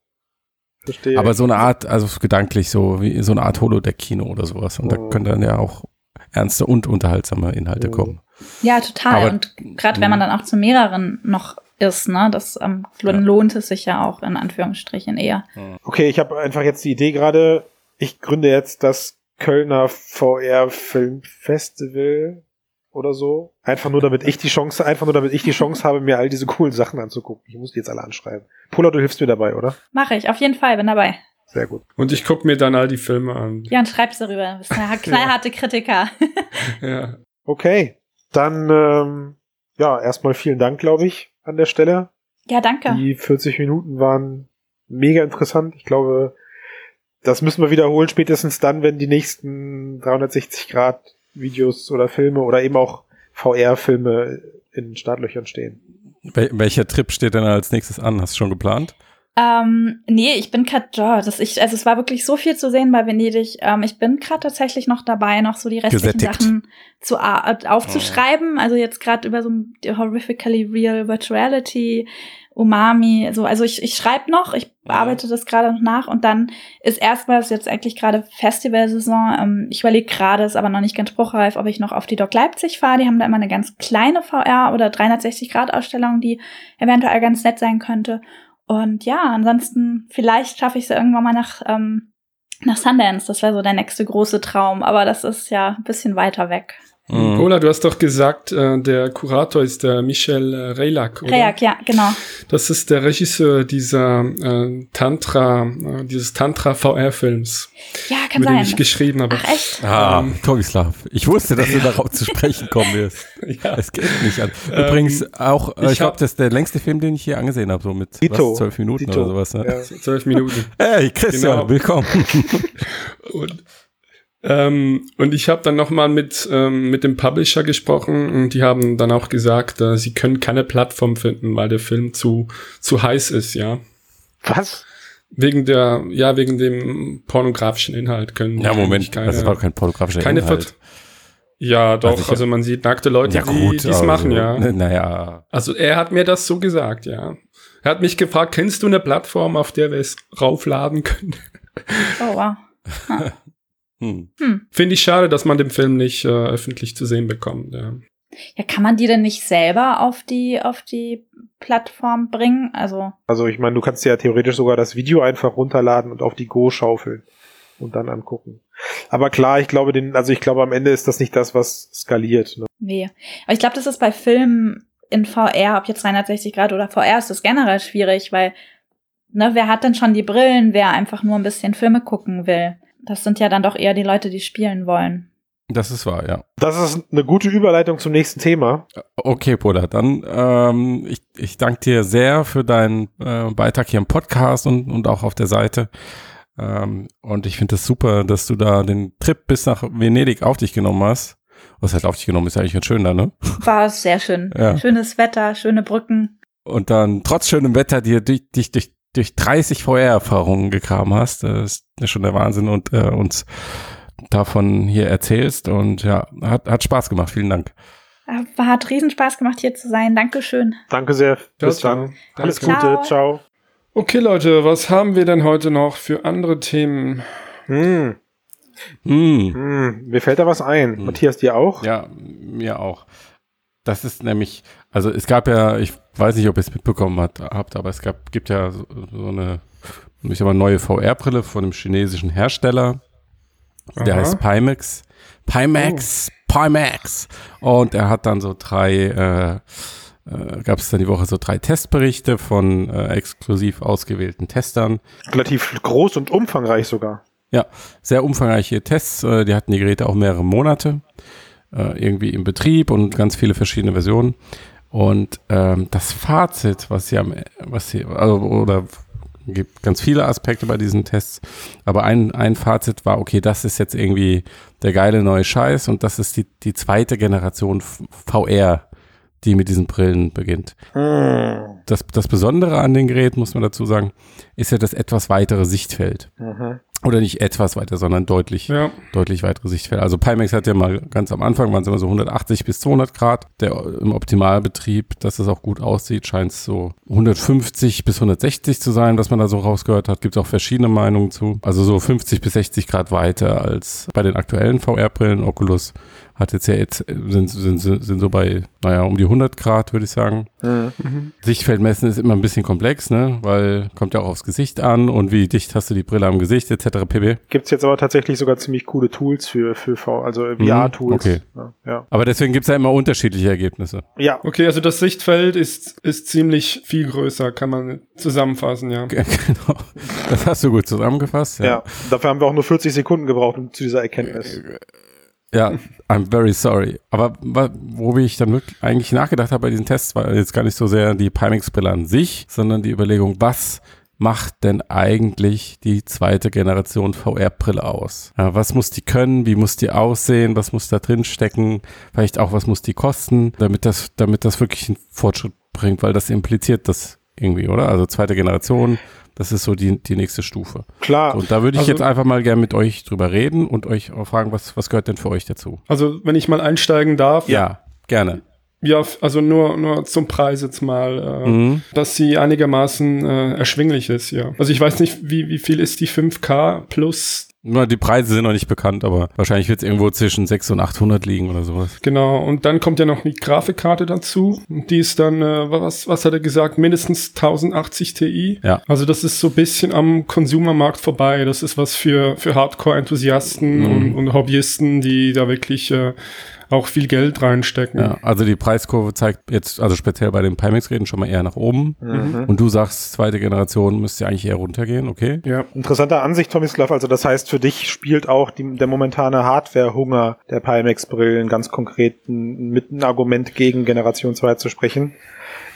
S2: Verstehe.
S1: Aber so eine Art, also gedanklich so, wie so eine Art Holodeck-Kino oder sowas. Und da
S2: Mhm.
S1: können dann ja auch ernste und unterhaltsame Inhalte
S2: Mhm.
S1: kommen.
S3: Ja, total.
S1: Aber-
S3: und gerade wenn man dann auch zu mehreren noch ist, ne, das ähm,
S1: Ja.
S3: lohnt es sich ja auch in Anführungsstrichen eher.
S2: okay, ich habe einfach jetzt die Idee gerade, ich gründe jetzt das Kölner VR Film Festival oder so. Einfach nur damit ich die Chance, einfach nur damit ich die Chance habe, mir all diese coolen Sachen anzugucken. Ich muss die jetzt alle anschreiben. Pola, du hilfst mir dabei, oder?
S3: Mache ich, auf jeden Fall, bin dabei.
S2: Sehr gut.
S4: Und ich gucke mir dann all die Filme an.
S3: Ja, und schreib's darüber. Du bist eine knallharte Kritiker.
S4: Ja.
S2: Okay, dann ähm, ja, erstmal vielen Dank, glaube ich, an der Stelle.
S3: Ja, danke.
S2: Die 40 Minuten waren mega interessant. Ich glaube, das müssen wir wiederholen, spätestens dann, wenn die nächsten 360 Grad Videos oder Filme oder eben auch VR-Filme in Startlöchern stehen.
S1: Wel welcher Trip steht denn als nächstes an? Hast du schon geplant?
S3: Ähm, nee, ich bin gerade, ja, das ich, also es war wirklich so viel zu sehen bei Venedig. Ähm, ich bin gerade tatsächlich noch dabei, noch so die restlichen
S1: Gesättigt.
S3: Sachen zu äh, aufzuschreiben. Also jetzt gerade über so die horrifically real virtuality, Umami, so. Also ich, ich schreibe noch, ich arbeite das gerade noch nach und dann ist erstmals jetzt eigentlich gerade Festivalsaison. Ähm, ich überlege gerade, ist aber noch nicht ganz spruchreif, ob ich noch auf die Doc Leipzig fahre. Die haben da immer eine ganz kleine VR oder 360 Grad Ausstellung, die eventuell ganz nett sein könnte. Und ja, ansonsten, vielleicht schaffe ich es ja irgendwann mal nach, ähm, nach Sundance. Das wäre so der nächste große Traum, aber das ist ja ein bisschen weiter weg.
S1: Mhm.
S4: Ola, du hast doch gesagt, äh, der Kurator ist der Michel äh, Reilak, oder?
S3: Rejak, ja, genau.
S4: Das ist der Regisseur dieser äh, Tantra, äh, dieses Tantra VR-Films,
S3: Ja, kann
S4: über den
S3: sein.
S4: ich geschrieben habe.
S3: Ach, echt?
S1: Ah,
S4: Ähm.
S1: Togislav. Ich wusste, dass du darauf zu sprechen kommen wirst.
S4: Ja.
S1: Es geht nicht an.
S4: Ähm,
S1: Übrigens auch, äh,
S4: ich
S1: ich glaube,
S4: hab-
S1: das ist der längste Film, den ich hier angesehen habe, so mit zwölf Minuten
S2: Dito.
S1: oder sowas. Ne?
S2: Ja.
S4: Zwölf Minuten.
S1: Hey, Christian,
S4: Genau.
S1: willkommen.
S4: Und, ähm, und ich habe dann nochmal mit, ähm, mit dem Publisher gesprochen und die haben dann auch gesagt, äh, sie können keine Plattform finden, weil der Film zu, zu heiß ist, ja.
S2: Was?
S4: Wegen der, ja, wegen dem pornografischen Inhalt können
S1: ja, Moment,
S4: keine,
S1: das war kein pornografischer
S4: keine
S1: Inhalt.
S4: Vert Ja, doch,
S1: Also
S4: also, man sieht nackte Leute,
S1: ja,
S4: die
S1: gut,
S4: dies
S1: also,
S4: machen, ja.
S1: ne, Naja,
S4: Also er hat mir das so gesagt, ja. Er hat mich gefragt, kennst du eine Plattform, auf der wir es raufladen können?
S3: Oh, wow.
S1: hm.
S3: Hm.
S4: Finde ich schade, dass man den Film nicht äh, öffentlich zu sehen bekommt, ja.
S3: Ja, kann man die denn nicht selber auf die, auf die Plattform bringen? Also,
S2: Also ich meine, du kannst ja theoretisch sogar das Video einfach runterladen und auf die Go schaufeln und dann angucken. Aber klar, ich glaube, den, also ich glaube, am Ende ist das nicht das, was skaliert. Ne?
S3: nee. Aber ich glaube, das ist bei Filmen in VR, ob jetzt 360 Grad oder VR, ist das generell schwierig, weil, ne, wer hat denn schon die Brillen, wer einfach nur ein bisschen Filme gucken will? Das sind ja dann doch eher die Leute, die spielen wollen.
S1: das ist wahr, ja.
S2: Das ist eine gute Überleitung zum nächsten Thema.
S1: Okay, Pola, dann ähm, ich, ich danke dir sehr für deinen äh, Beitrag hier im Podcast und, und auch auf der Seite. Ähm, und ich finde es das super, dass du da den Trip bis nach Venedig auf dich genommen hast. Was halt auf dich genommen ist ja eigentlich ganz schön da, ne?
S3: War sehr schön.
S1: Ja.
S3: Schönes Wetter, schöne Brücken.
S1: Und dann trotz schönem Wetter dir dich durch, durch, durch 30 VR-Erfahrungen gekramt hast. Das ist schon der Wahnsinn und äh, uns davon hier erzählst. Und ja, hat, hat Spaß gemacht. Vielen Dank.
S3: Äh, Hat riesen Spaß gemacht, hier zu sein. Dankeschön.
S2: Danke sehr. Bis
S4: Ciao,
S2: dann.
S4: ciao.
S2: Alles
S3: Ciao.
S2: Gute. Ciao.
S4: Okay, Leute, was haben wir denn heute noch für andere Themen?
S2: Hm,
S1: Hm.
S2: hm, mir fällt da was ein.
S1: Hm.
S2: Matthias, dir auch?
S1: Ja, mir auch. Das ist nämlich, also es gab ja, ich weiß nicht, ob ihr es mitbekommen hat, habt, aber es gab, gibt ja so, so eine, ich sag mal, neue VR-Brille von einem chinesischen Hersteller. Der
S4: Aha.
S1: heißt Pimax. Pimax, Pimax. Und er hat dann so drei, äh, äh, gab es dann die Woche so drei Testberichte von äh, exklusiv ausgewählten Testern.
S2: Relativ groß und umfangreich sogar.
S1: sehr umfangreiche Tests. Äh, die hatten die Geräte auch mehrere Monate äh, irgendwie im Betrieb und ganz viele verschiedene Versionen. Und ähm, das Fazit, was sie am, was sie, also, oder gibt ganz viele Aspekte bei diesen Tests, aber ein, ein Fazit war, okay, das ist jetzt irgendwie der geile neue Scheiß und das ist die, die zweite Generation VR, die mit diesen Brillen beginnt.
S2: Hm.
S1: Das, das Besondere an den Geräten, muss man dazu sagen, ist ja das etwas weitere Sichtfeld.
S2: Mhm.
S1: Oder nicht etwas weiter, sondern deutlich,
S4: Ja,
S1: deutlich weitere Sichtfelder. Also Pimax hat ja mal ganz am Anfang, waren es immer so 180 bis 200 Grad. Der im Optimalbetrieb, dass es auch gut aussieht, scheint es so 150 bis 160 zu sein, was man da so rausgehört hat. Gibt es auch verschiedene Meinungen zu. Also so 50 bis 60 Grad weiter als bei den aktuellen VR-Brillen. Oculus hat jetzt ja jetzt, sind, sind, sind so bei, naja, um die 100 Grad, würde ich sagen.
S2: Mhm.
S1: Sichtfeldmessen ist immer ein bisschen komplex, ne? Weil kommt ja auch aufs Gesicht an und wie dicht hast du die Brille am Gesicht etc. pp.
S2: Gibt's jetzt aber tatsächlich sogar ziemlich coole Tools für, für V, also VR-Tools.
S1: okay.
S2: Ja, ja.
S1: Aber deswegen gibt's ja immer unterschiedliche Ergebnisse.
S2: ja,
S4: okay, also das Sichtfeld ist, ist ziemlich viel größer, kann man zusammenfassen, ja.
S1: genau. Das hast du gut zusammengefasst.
S2: ja. Dafür haben wir auch nur 40 Sekunden gebraucht um zu dieser Erkenntnis.
S1: Ja, I'm very sorry. Aber wo ich dann wirklich eigentlich nachgedacht habe bei diesen Tests, war jetzt gar nicht so sehr die Pimax-Brille an sich, sondern die Überlegung, was macht denn eigentlich die zweite Generation VR-Brille aus? Was muss die können? Wie muss die aussehen? Was muss da drin stecken? Vielleicht auch, was muss die kosten, damit das, damit das wirklich einen Fortschritt bringt, weil das impliziert das irgendwie, oder? Also zweite Generation, das ist so die, die nächste Stufe.
S2: Klar.
S1: So, und da würde ich
S4: Also-
S1: jetzt einfach mal gerne mit euch drüber reden und euch auch fragen, was, was gehört denn für euch dazu?
S4: Also, wenn ich mal einsteigen darf.
S1: Ja, gerne.
S4: Ja, also nur, nur zum Preis jetzt mal, äh,
S1: Mhm.
S4: dass sie einigermaßen äh, erschwinglich ist, ja. Also ich weiß nicht, wie, wie viel ist die 5K plus,
S1: die Preise sind noch nicht bekannt, aber wahrscheinlich wird es irgendwo zwischen 600 und 800 liegen oder sowas.
S4: genau. Und dann kommt ja noch die Grafikkarte dazu. Die ist dann, äh, was, was hat er gesagt, mindestens 1080 Ti.
S1: Ja.
S4: Also das ist so ein bisschen am Konsumermarkt vorbei. Das ist was für, für Hardcore-Enthusiasten
S1: Mhm.
S4: und, und Hobbyisten, die da wirklich äh, auch viel Geld reinstecken.
S1: Ja, also die Preiskurve zeigt jetzt, also speziell bei den Pimax-Geräten schon mal eher nach oben.
S2: Mhm.
S1: Und du sagst, zweite Generation müsste eigentlich eher runtergehen, okay?
S4: ja.
S2: Interessanter Ansicht, Tomislav. Also das heißt, für dich spielt auch die, der momentane Hardware-Hunger der Pimax-Brillen ganz konkret mit ein Argument gegen Generation 2 zu sprechen.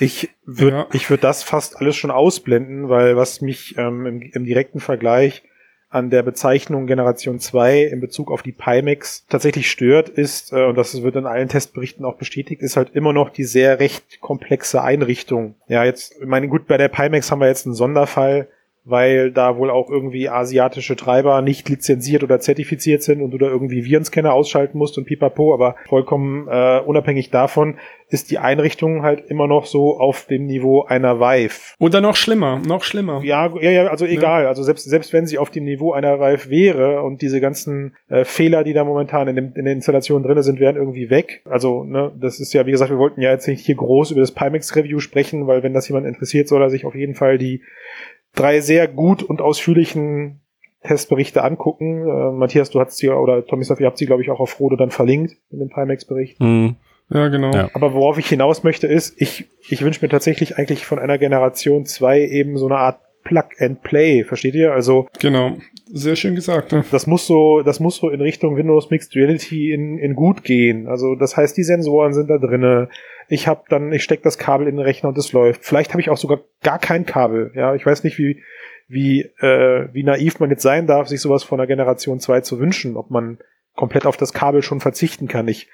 S2: Ich würde
S4: Ja.
S2: ich würde das fast alles schon ausblenden, weil was mich ähm, im, im direkten Vergleich an der Bezeichnung Generation 2 in Bezug auf die Pimax tatsächlich stört, ist, äh, und das wird in allen Testberichten auch bestätigt, ist halt immer noch die sehr recht komplexe Einrichtung. Ja, jetzt, ich meine, gut, bei der Pimax haben wir jetzt einen Sonderfall, weil da wohl auch irgendwie asiatische Treiber nicht lizenziert oder zertifiziert sind und du da irgendwie Virenscanner ausschalten musst und pipapo, aber vollkommen äh, unabhängig davon ist die Einrichtung halt immer noch so auf dem Niveau einer Vive.
S4: Oder noch schlimmer, noch schlimmer.
S2: Ja, ja, ja, also egal. Also selbst, selbst wenn sie auf dem Niveau einer Vive wäre und diese ganzen äh, Fehler, die da momentan in, dem, in der Installation drin sind, wären irgendwie weg. Also, ne, das ist ja, wie gesagt, wir wollten ja jetzt nicht hier groß über das Pimax Review sprechen, weil wenn das jemand interessiert, soll er sich auf jeden Fall die drei sehr gut und ausführlichen Testberichte angucken. Äh, Matthias, du hast sie, oder Tomislav, ihr habt sie, glaube ich, auch auf Rode dann verlinkt in dem Pimax-Bericht.
S1: Hm.
S4: Ja, genau.
S1: Ja.
S2: Aber worauf ich hinaus möchte, ist, ich, ich wünsche mir tatsächlich eigentlich von einer Generation 2 eben so eine Art Plug and Play, versteht ihr? Also
S4: Genau. Sehr schön gesagt. Ne?
S2: das muss so, das muss so in Richtung Windows Mixed Reality in, in gut gehen. Also das heißt, die Sensoren sind da drinne. Ich habe dann, ich stecke das Kabel in den Rechner und es läuft. Vielleicht habe ich auch sogar gar kein Kabel. Ja, ich weiß nicht, wie wie äh, wie naiv man jetzt sein darf, sich sowas von der Generation 2 zu wünschen, ob man komplett auf das Kabel schon verzichten kann. Ich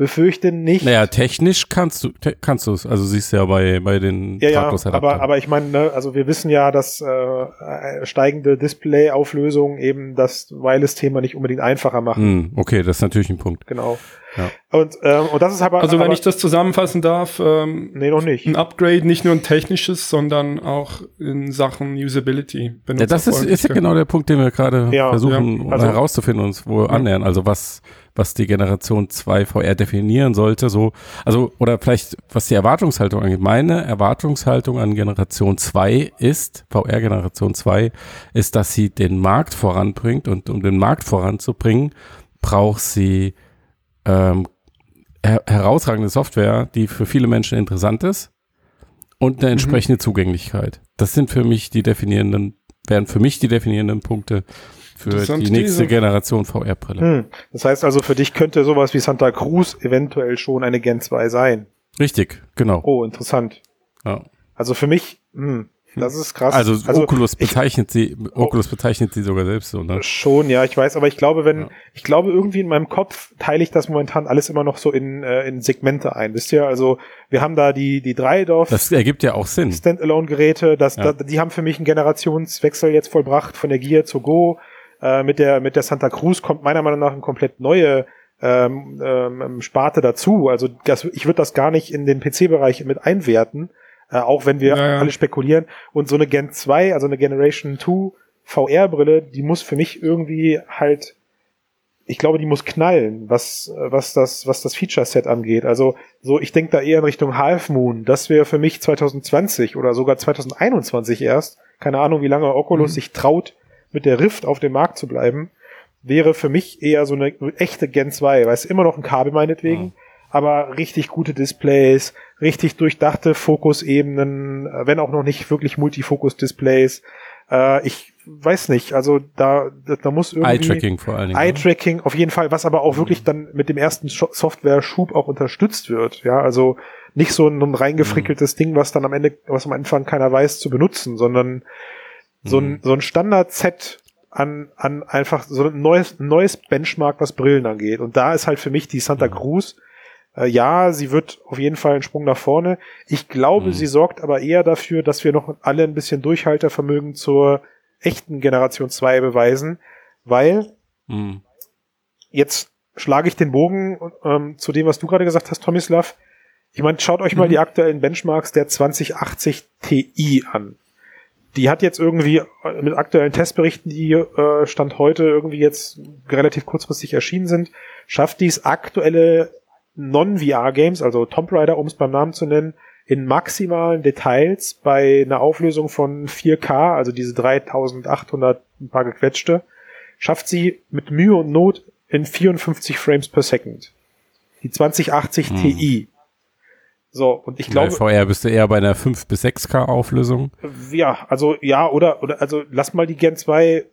S2: befürchte nicht.
S1: Naja, technisch kannst du te kannst du es. Also siehst du ja bei bei den
S2: ja, ja, aber aber ich meine, ne, also wir wissen ja, dass äh, steigende Display-Auflösung eben das Wireless-Thema nicht unbedingt einfacher machen.
S1: Hm, okay, das ist natürlich ein Punkt.
S2: Genau. Ja. Und ähm, und das ist aber
S4: also wenn
S2: aber,
S4: ich das zusammenfassen darf, ähm,
S2: nee noch nicht.
S4: Ein Upgrade nicht nur ein technisches, sondern auch in Sachen Usability.
S1: Ja, das ist, ist ja genau der Punkt, den wir gerade ja, versuchen ja. Also, herauszufinden und uns wo annähern. Also was was die Generation 2 VR definieren sollte, so, also, oder vielleicht, was die Erwartungshaltung angeht. Meine Erwartungshaltung an Generation 2 ist, VR Generation 2, ist, dass sie den Markt voranbringt und um den Markt voranzubringen, braucht sie ähm, her herausragende Software, die für viele Menschen interessant ist und eine mhm. entsprechende mhm. Zugänglichkeit. Das sind für mich die definierenden, wären für mich die definierenden Punkte für die nächste Generation VR-Brille. Hm.
S2: Das heißt also, für dich könnte sowas wie Santa Cruz eventuell schon eine Gen 2 sein.
S1: Richtig, genau.
S2: Oh, interessant.
S1: Ja.
S2: Also für mich, hm, das ist krass.
S1: Also, also Oculus bezeichnet ich, sie, Oculus bezeichnet sie sogar selbst so, ne?
S2: Schon, ja, ich weiß, aber ich glaube, wenn, ja. ich glaube irgendwie in meinem Kopf teile ich das momentan alles immer noch so in, äh, in Segmente ein. Wisst ihr, also wir haben da die, die Dreidorf.
S1: Das ergibt ja auch Sinn.
S2: Standalone-Geräte, das, ja. da, die haben für mich einen Generationswechsel jetzt vollbracht von der Gear zur Go. Äh, mit der mit der Santa Cruz kommt meiner Meinung nach eine komplett neue ähm, ähm, Sparte dazu. Also das, ich würde das gar nicht in den PC-Bereich mit einwerten, äh, auch wenn wir naja. alle spekulieren. Und so eine Gen 2, also eine Generation 2 VR-Brille, die muss für mich irgendwie halt, ich glaube, die muss knallen, was, was das, was das Feature-Set angeht. Also so, ich denke da eher in Richtung Half Moon. Das wäre für mich 2020 oder sogar 2021 erst. Keine Ahnung, wie lange Oculus mhm. sich traut, mit der Rift auf dem Markt zu bleiben, wäre für mich eher so eine echte Gen 2, weil es immer noch ein Kabel meinetwegen, ja. aber richtig gute Displays, richtig durchdachte Fokusebenen, äh, wenn auch noch nicht wirklich Multifokus-Displays. Äh, ich weiß nicht, also da, da muss irgendwie...
S1: Eye-Tracking vor allen Dingen.
S2: Eye-Tracking auf jeden Fall, was aber auch mhm. wirklich dann mit dem ersten Software-Schub auch unterstützt wird. Ja, also nicht so ein, ein reingefrickeltes mhm. Ding, was dann am Ende, was am Anfang keiner weiß zu benutzen, sondern so ein, mhm. so ein Standard-Set an, an einfach so ein neues, neues Benchmark, was Brillen angeht. Und da ist halt für mich die Santa mhm. Cruz. Äh, ja, sie wird auf jeden Fall einen Sprung nach vorne. Ich glaube, mhm. sie sorgt aber eher dafür, dass wir noch alle ein bisschen Durchhaltervermögen zur echten Generation 2 beweisen, weil mhm. jetzt schlage ich den Bogen ähm, zu dem, was du gerade gesagt hast, Tomislav. Ich meine, schaut euch mal mhm. die aktuellen Benchmarks der 2080 Ti an die hat jetzt irgendwie äh, mit aktuellen Testberichten, die äh, Stand heute irgendwie jetzt relativ kurzfristig erschienen sind, schafft dies aktuelle Non-VR-Games, also Tomb Raider, um es beim Namen zu nennen, in maximalen Details bei einer Auflösung von 4K, also diese 3800 ein paar gequetschte, schafft sie mit Mühe und Not in 54 Frames per Second. Die 2080 hm. Ti. So, und ich glaube.
S1: Bei VR bist du eher bei einer 5 bis 6K Auflösung.
S2: Ja, also ja, oder, oder also lass mal die Gen 2.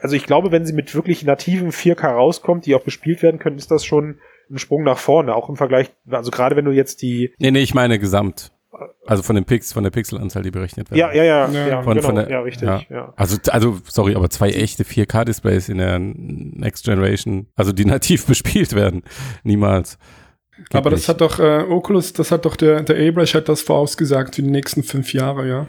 S2: Also ich glaube, wenn sie mit wirklich nativen 4K rauskommt, die auch bespielt werden können, ist das schon ein Sprung nach vorne, auch im Vergleich, also gerade wenn du jetzt die.
S1: Nee, nee, ich meine gesamt. Also von den Pix, von der Pixelanzahl, die berechnet werden.
S2: Ja, ja, ja, ja,
S1: von, genau, von der, ja richtig. Ja. ja. Also, also, sorry, aber zwei echte 4K-Displays in der Next Generation, also die nativ bespielt werden, niemals.
S4: Geht Aber das nicht. hat doch äh, Oculus, das hat doch der, der Abrash hat das vorausgesagt für die nächsten fünf Jahre, ja.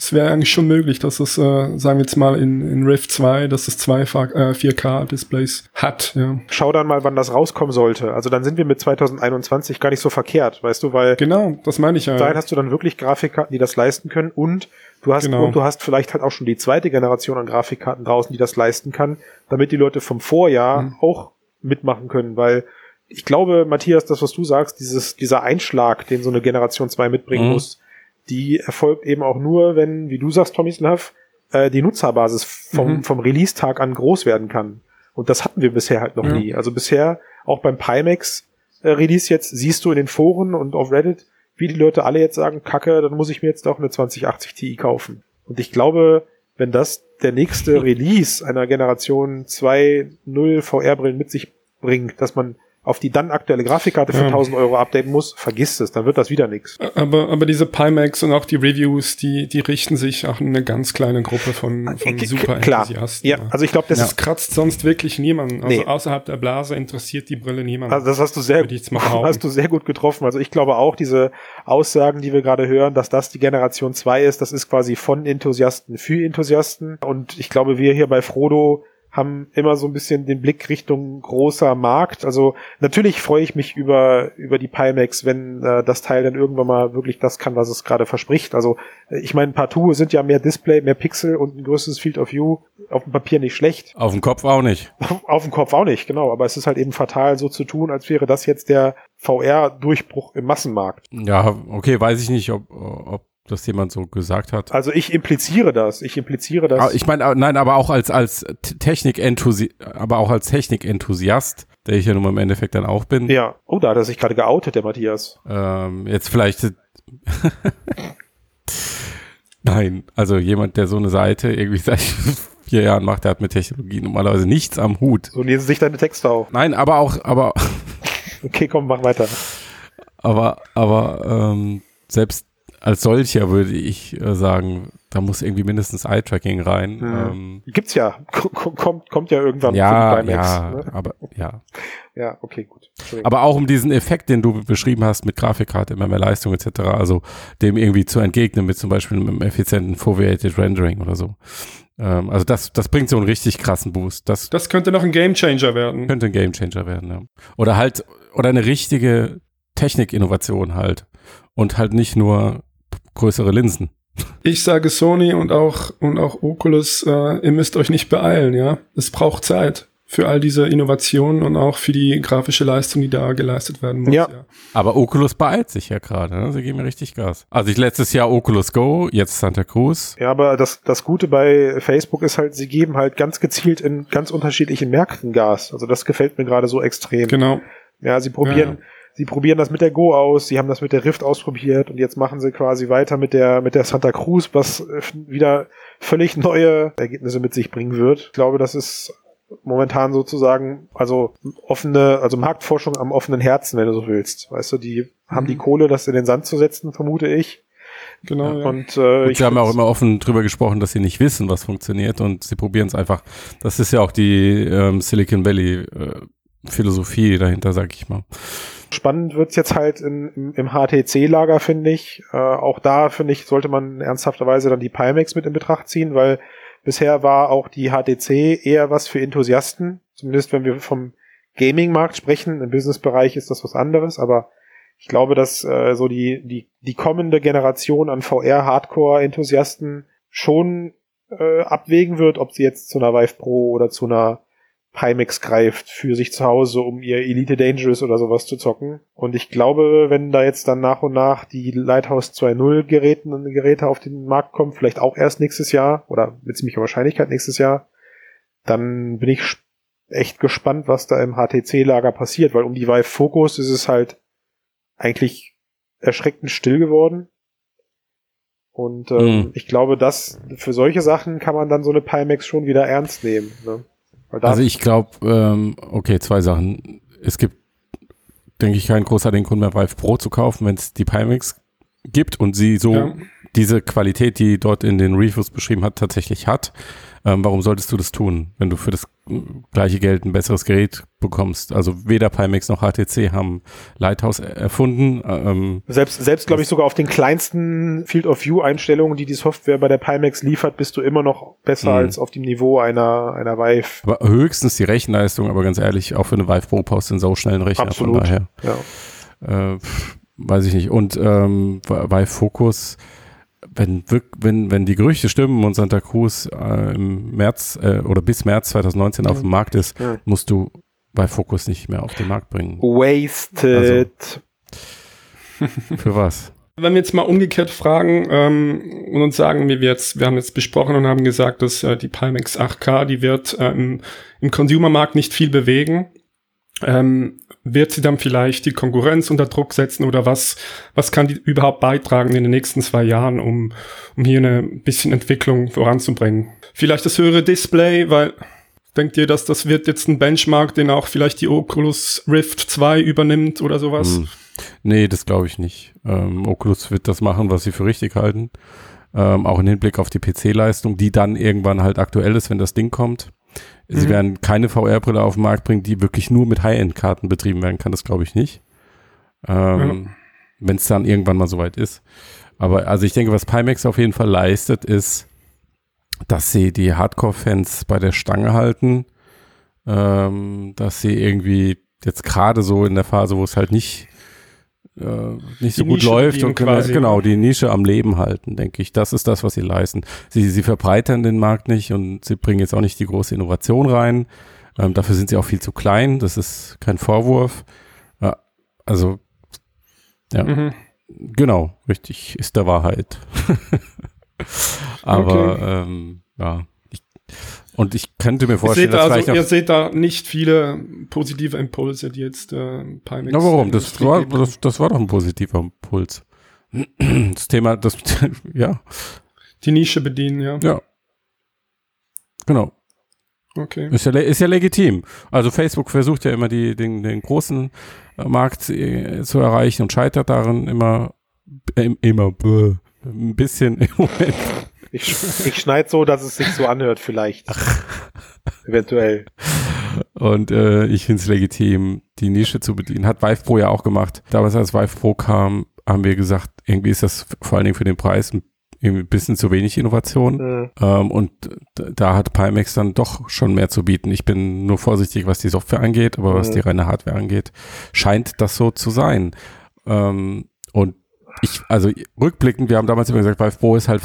S4: Es wäre eigentlich schon möglich, dass es, äh, sagen wir jetzt mal in, in Rift 2, dass es zwei äh, 4K-Displays hat, ja.
S2: Schau dann mal, wann das rauskommen sollte. Also dann sind wir mit 2021 gar nicht so verkehrt, weißt du, weil.
S4: Genau, das meine ich ja.
S2: Dahin hast du dann wirklich Grafikkarten, die das leisten können und du hast, genau. und du hast vielleicht halt auch schon die zweite Generation an Grafikkarten draußen, die das leisten kann, damit die Leute vom Vorjahr mhm. auch mitmachen können, weil ich glaube, Matthias, das, was du sagst, dieses, dieser Einschlag, den so eine Generation 2 mitbringen mhm. muss, die erfolgt eben auch nur, wenn, wie du sagst, Tommy Slav, äh, die Nutzerbasis vom, mhm. vom Release-Tag an groß werden kann. Und das hatten wir bisher halt noch ja. nie. Also bisher, auch beim Pimax äh, Release jetzt, siehst du in den Foren und auf Reddit, wie die Leute alle jetzt sagen, kacke, dann muss ich mir jetzt auch eine 2080 Ti kaufen. Und ich glaube, wenn das der nächste Release einer Generation 2.0 VR-Brillen mit sich bringt, dass man auf die dann aktuelle Grafikkarte für
S4: Ja.
S2: 1000 Euro updaten muss, vergiss es, dann wird das wieder nichts.
S4: Aber, aber diese Pimax und auch die Reviews, die, die richten sich auch eine ganz kleine Gruppe von, von
S2: K-
S4: super
S2: Klar,
S4: Enthusiasten.
S2: ja, also ich glaube, das
S4: das
S2: ist,
S4: kratzt sonst wirklich niemanden. Also
S2: Nee.
S4: außerhalb der Blase interessiert die Brille niemanden.
S2: also das hast du sehr,
S4: Würde ich jetzt mal behaupten.
S2: hast du sehr gut getroffen. Also ich glaube auch, diese Aussagen, die wir gerade hören, dass das die Generation 2 ist, das ist quasi von Enthusiasten für Enthusiasten. Und ich glaube, wir hier bei Frodo haben immer so ein bisschen den Blick Richtung großer Markt. Also natürlich freue ich mich über, über die Pimax, wenn äh, das Teil dann irgendwann mal wirklich das kann, was es gerade verspricht. Also äh, ich meine, partout sind ja mehr Display, mehr Pixel und ein größeres Field of View auf dem Papier nicht schlecht.
S1: Auf dem Kopf auch nicht.
S2: Auf, auf dem Kopf auch nicht, genau. Aber es ist halt eben fatal, so zu tun, als wäre das jetzt der VR-Durchbruch im Massenmarkt.
S1: Ja, okay, weiß ich nicht, ob, ob das jemand so gesagt hat.
S2: Also ich impliziere das. Ich impliziere das.
S1: Aber ich meine, nein, aber auch als, als Technik-Enthusi aber auch als Technik-Enthusiast, der ich ja nun mal im Endeffekt dann auch bin.
S2: ja. Oh, da hat er sich gerade geoutet, der Matthias.
S1: Ähm, jetzt vielleicht. Nein, also jemand, der so eine Seite irgendwie seit vier Jahren macht, der hat mit Technologie normalerweise nichts am Hut.
S2: So lesen sich deine Texte auf.
S1: Nein, aber auch, aber,
S2: Okay, komm, mach weiter.
S1: aber, aber ähm, selbst als solcher würde ich äh, sagen, da muss irgendwie mindestens Eye-Tracking rein. Ähm,
S2: Gibt's ja. K kommt, kommt ja irgendwann
S1: ja,
S2: Pimax,
S1: ja,
S2: Ne?
S1: aber ja.
S2: Ja, okay, gut.
S1: Aber auch um diesen Effekt, den du beschrieben hast mit Grafikkarte, immer mehr Leistung etc., also dem irgendwie zu entgegnen mit zum Beispiel einem effizienten Foveated Rendering oder so. Ähm, also das, das bringt so einen richtig krassen Boost. Das
S4: das könnte noch ein Gamechanger werden.
S1: könnte ein Gamechanger werden. Ja. Oder halt, oder eine richtige Technikinnovation halt. Und halt nicht nur größere Linsen.
S4: Ich sage Sony und auch, und auch Oculus, äh, ihr müsst euch nicht beeilen, ja. Es braucht Zeit für all diese Innovationen und auch für die grafische Leistung, die da geleistet werden muss.
S2: Ja.
S1: Aber Oculus beeilt sich ja gerade. Ne? Sie geben mir richtig Gas. Also ich letztes Jahr Oculus Go, jetzt Santa Cruz.
S2: Ja, aber das, das Gute bei Facebook ist halt, sie geben halt ganz gezielt in ganz unterschiedlichen Märkten Gas. Also das gefällt mir gerade so extrem.
S4: Genau.
S2: Ja, sie probieren, sie probieren das mit der Go aus, sie haben das mit der Rift ausprobiert und jetzt machen sie quasi weiter mit der, mit der Santa Cruz, was äh, wieder völlig neue Ergebnisse mit sich bringen wird. Ich glaube, das ist momentan sozusagen, also offene, also Marktforschung am offenen Herzen, wenn du so willst. Weißt du, die haben die Kohle, das in den Sand zu setzen, vermute ich.
S4: Genau, ja.
S2: Und äh,
S1: Und sie haben ja auch immer offen drüber gesprochen, dass sie nicht wissen, was funktioniert und sie probieren es einfach. Das ist ja auch die ähm, Silicon Valley äh, Philosophie dahinter, sag ich mal.
S2: Spannend wird's jetzt halt in, im, im HTC-Lager, finde ich. Äh, auch da, finde ich, sollte man ernsthafterweise dann die Pimax mit in Betracht ziehen, weil bisher war auch die HTC eher was für Enthusiasten. Zumindest wenn wir vom Gaming-Markt sprechen. Im Business-Bereich ist das was anderes, aber ich glaube, dass äh, so die, die, die kommende Generation an VR-Hardcore-Enthusiasten schon äh, abwägen wird, ob sie jetzt zu einer Vive Pro oder zu einer Pimax greift für sich zu Hause, um ihr Elite Dangerous oder sowas zu zocken. Und ich glaube, wenn da jetzt dann nach und nach die Lighthouse 2.0 Geräten und Geräte auf den Markt kommen, vielleicht auch erst nächstes Jahr oder mit ziemlicher Wahrscheinlichkeit nächstes Jahr, dann bin ich echt gespannt, was da im HTC-Lager passiert, weil um die Vive Focus ist es halt eigentlich erschreckend still geworden. Und ähm,
S1: Mhm.
S2: ich glaube, dass für solche Sachen kann man dann so eine Pimax schon wieder ernst nehmen. Ne?
S1: Also ich glaube, ähm, okay, zwei Sachen. Es gibt, denke ich, keinen großartigen Grund mehr, Vive Pro zu kaufen, wenn es die Pimax gibt und sie so
S4: Ja.
S1: diese Qualität, die dort in den Reviews beschrieben hat, tatsächlich hat. Ähm, warum solltest du das tun, wenn du für das äh, gleiche Geld ein besseres Gerät bekommst? Also weder Pimax noch HTC haben Lighthouse er- erfunden. Ähm,
S2: Selbst, selbst glaube ich sogar auf den kleinsten Field of View Einstellungen, die die Software bei der Pimax liefert, bist du immer noch besser
S1: Mhm.
S2: als auf dem Niveau einer, einer Vive.
S1: aber höchstens die Rechenleistung, aber ganz ehrlich, auch für eine Vive Pro brauchst du einen so schnellen Rechner.
S2: Absolut.
S1: Von daher.
S2: Ja.
S1: äh, weiß ich nicht. Und ähm, bei Focus, wenn, wenn, wenn die Gerüchte stimmen und Santa Cruz äh, im März äh, oder bis März 2019 auf dem Markt ist,
S2: Ja.
S1: musst du bei Focus nicht mehr auf den Markt bringen.
S2: Wasted.
S1: Für was?
S4: Wenn wir jetzt mal umgekehrt fragen ähm, und uns sagen, wie wir jetzt, wir haben jetzt besprochen und haben gesagt, dass äh, die Pimax 8K, die wird äh, im, im Consumermarkt nicht viel bewegen. Ähm, wird sie dann vielleicht die Konkurrenz unter Druck setzen oder was, was kann die überhaupt beitragen in den nächsten zwei Jahren, um, um hier eine bisschen Entwicklung voranzubringen? Vielleicht das höhere Display, weil denkt ihr, dass das wird jetzt ein Benchmark, den auch vielleicht die Oculus Rift 2 übernimmt oder sowas? Hm.
S1: Nee, das glaube ich nicht. Ähm, Oculus wird das machen, was sie für richtig halten. Ähm, auch im Hinblick auf die PC-Leistung, die dann irgendwann halt aktuell ist, wenn das Ding kommt. Sie mhm. werden keine VR-Brille auf den Markt bringen, die wirklich nur mit High-End-Karten betrieben werden kann. Das glaube ich nicht. Ähm, ja. Wenn es dann irgendwann mal soweit ist. Aber also ich denke, was Pimax auf jeden Fall leistet, ist, dass sie die Hardcore-Fans bei der Stange halten, ähm, dass sie irgendwie jetzt gerade so in der Phase, wo es halt nicht nicht so gut Nische läuft und quasi, genau die Nische am Leben halten, denke ich. Das ist das, was sie leisten. Sie, sie verbreitern den Markt nicht und sie bringen jetzt auch nicht die große Innovation rein. Ähm, dafür sind sie auch viel zu klein. Das ist kein Vorwurf. Ja, also ja, mhm. genau, richtig ist der Wahrheit. Aber okay. ähm, ja, und ich könnte mir vorstellen,
S4: dass also, ihr seht da nicht viele positive Impulse, die jetzt äh,
S1: Pimax. Na warum? Das war, das, das war doch ein positiver Impuls. Das Thema, das, ja.
S4: Die Nische bedienen, ja.
S1: Ja. Genau. Okay. Ist ja, ist ja legitim. Also Facebook versucht ja immer die, den, den großen äh, Markt äh, zu erreichen und scheitert darin immer, äh, immer, bäh, ein bisschen im Moment.
S2: Ich, ich schneide so, dass es sich so anhört, vielleicht. Eventuell.
S1: Und äh, ich finde es legitim, die Nische zu bedienen. Hat Vive Pro ja auch gemacht. Damals, als Vive Pro kam, haben wir gesagt, irgendwie ist das vor allen Dingen für den Preis ein ein bisschen zu wenig Innovation. Mhm. Ähm, und da hat Pimax dann doch schon mehr zu bieten. Ich bin nur vorsichtig, was die Software angeht, aber mhm. was die reine Hardware angeht, scheint das so zu sein. Ähm, und ich, also rückblickend, wir haben damals immer gesagt, Vive Pro ist halt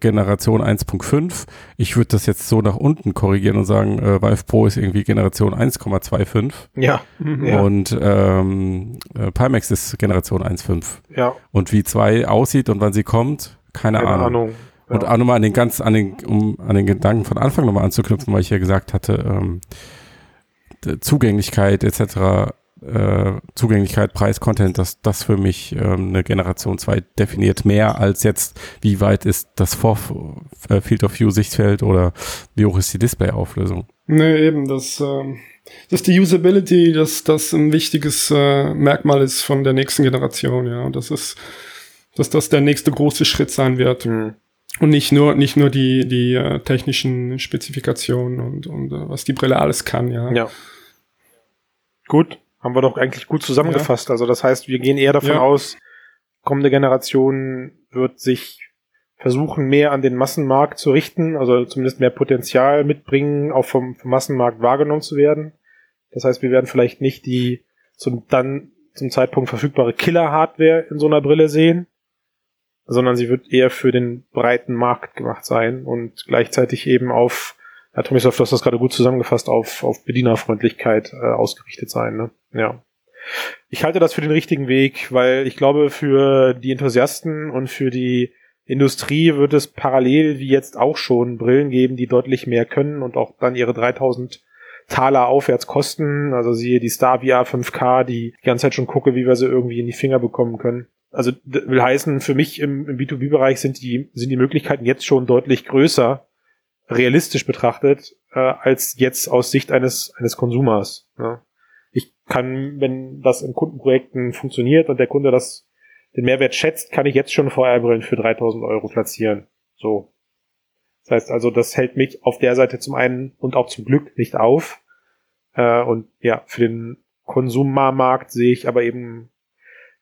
S1: Generation 1.5. Ich würde das jetzt so nach unten korrigieren und sagen, äh, Vive Pro ist irgendwie Generation 1,25.
S2: Ja.
S1: ja. Und ähm, äh, Pimax ist Generation 1.5.
S2: Ja.
S1: Und wie 2 aussieht und wann sie kommt, keine, keine Ahnung. Ahnung. Ja. Und auch nochmal an den ganz, an den, um an den Gedanken von Anfang nochmal anzuknüpfen, weil ich ja gesagt hatte, ähm, Zugänglichkeit etc äh, Zugänglichkeit, Preis, Content, dass das für mich ähm, eine Generation 2 definiert mehr als jetzt, wie weit ist das Vor äh, Field of View Sichtfeld oder wie hoch ist die Display-Auflösung.
S4: Nee, eben, das, äh, das ist die Usability, dass das ein wichtiges äh, Merkmal ist von der nächsten Generation, ja. Und das ist, dass das der nächste große Schritt sein wird. Mhm. Und nicht nur, nicht nur die, die äh, technischen Spezifikationen und, und äh, was die Brille alles kann, ja.
S2: Ja. Gut, haben wir doch eigentlich gut zusammengefasst. Ja. Also das heißt, wir gehen eher davon ja. aus, kommende Generation wird sich versuchen, mehr an den Massenmarkt zu richten, also zumindest mehr Potenzial mitbringen, auch vom, vom Massenmarkt wahrgenommen zu werden. Das heißt, wir werden vielleicht nicht die zum dann zum Zeitpunkt verfügbare Killer-Hardware in so einer Brille sehen, sondern sie wird eher für den breiten Markt gemacht sein und gleichzeitig eben auf ja, Tomislav, du hast das gerade gut zusammengefasst, auf, auf Bedienerfreundlichkeit äh, ausgerichtet sein. Ne? Ja. Ich halte das für den richtigen Weg, weil ich glaube, für die Enthusiasten und für die Industrie wird es parallel wie jetzt auch schon Brillen geben, die deutlich mehr können und auch dann ihre 3000 Taler aufwärts kosten. Also siehe die Star VR 5K, die die ganze Zeit schon gucke, wie wir sie irgendwie in die Finger bekommen können. Also will heißen, für mich im, im B2B-Bereich sind die, sind die Möglichkeiten jetzt schon deutlich größer, realistisch betrachtet, äh, als jetzt aus Sicht eines, eines Konsumers. Ja. Ich kann, wenn das in Kundenprojekten funktioniert und der Kunde das, den Mehrwert schätzt, kann ich jetzt schon VR-Brillen für 3000 Euro platzieren. So. Das heißt also, das hält mich auf der Seite zum einen und auch zum Glück nicht auf. Äh, und ja, für den Konsummarkt sehe ich aber eben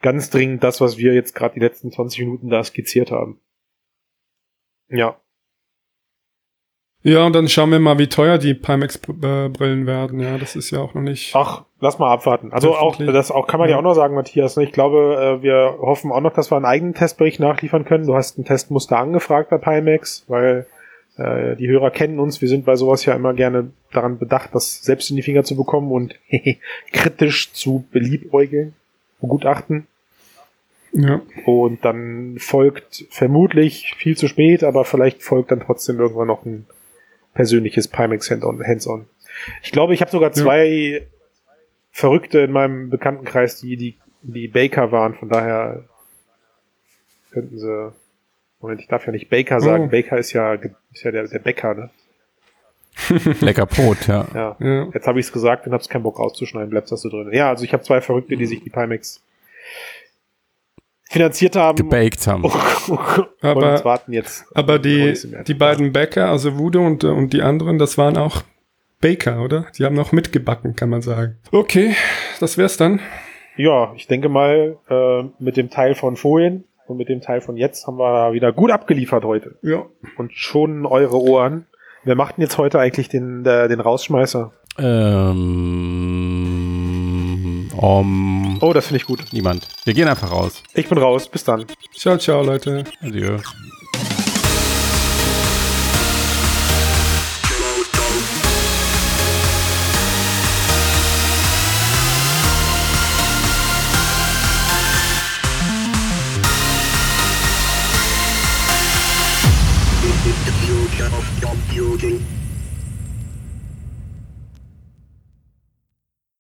S2: ganz dringend das, was wir jetzt gerade die letzten 20 Minuten da skizziert haben. Ja.
S4: Ja, und dann schauen wir mal, wie teuer die Pimax-Brillen werden. Ja, das ist ja auch noch nicht.
S2: Ach, lass mal abwarten. Also auch, das auch kann man ja. ja auch noch sagen, Matthias. Ne? Ich glaube, äh, wir hoffen auch noch, dass wir einen eigenen Testbericht nachliefern können. Du hast ein Testmuster angefragt bei Pimax, weil äh, die Hörer kennen uns. Wir sind bei sowas ja immer gerne daran bedacht, das selbst in die Finger zu bekommen und kritisch zu beliebäugeln, begutachten. Ja. Und dann folgt vermutlich viel zu spät, aber vielleicht folgt dann trotzdem irgendwann noch ein persönliches Pimax Hands-on. Ich glaube, ich habe sogar zwei ja. Verrückte in meinem Bekanntenkreis, die, die, die Baker waren, von daher könnten sie. Moment, ich darf ja nicht Baker sagen. Oh. Baker ist ja, ist ja der, der Bäcker, ne?
S1: Lecker Brot, ja.
S2: Ja.
S4: Ja.
S2: Jetzt habe ich es gesagt und hab's keinen Bock rauszuschneiden, bleibst das so drin. Ja, also ich habe zwei Verrückte, die sich die Pimax finanziert haben.
S1: Gebaked haben.
S2: und
S4: Aber-
S2: uns warten jetzt.
S4: Aber die, die beiden Bäcker, also Wudo und, äh, und die anderen, das waren auch Baker, oder? Die haben auch mitgebacken, kann man sagen. Okay, das wär's dann.
S2: Ja, ich denke mal, äh, mit dem Teil von vorhin und mit dem Teil von jetzt haben wir wieder gut abgeliefert heute.
S4: Ja.
S2: Und schon eure Ohren. Wer macht denn jetzt heute eigentlich den, äh, den Rausschmeißer?
S1: Ähm, um,
S2: Oh, das finde ich gut.
S1: niemand. Wir gehen einfach raus.
S2: Ich bin raus. Bis dann.
S4: Ciao, ciao, Leute.
S1: Adieu.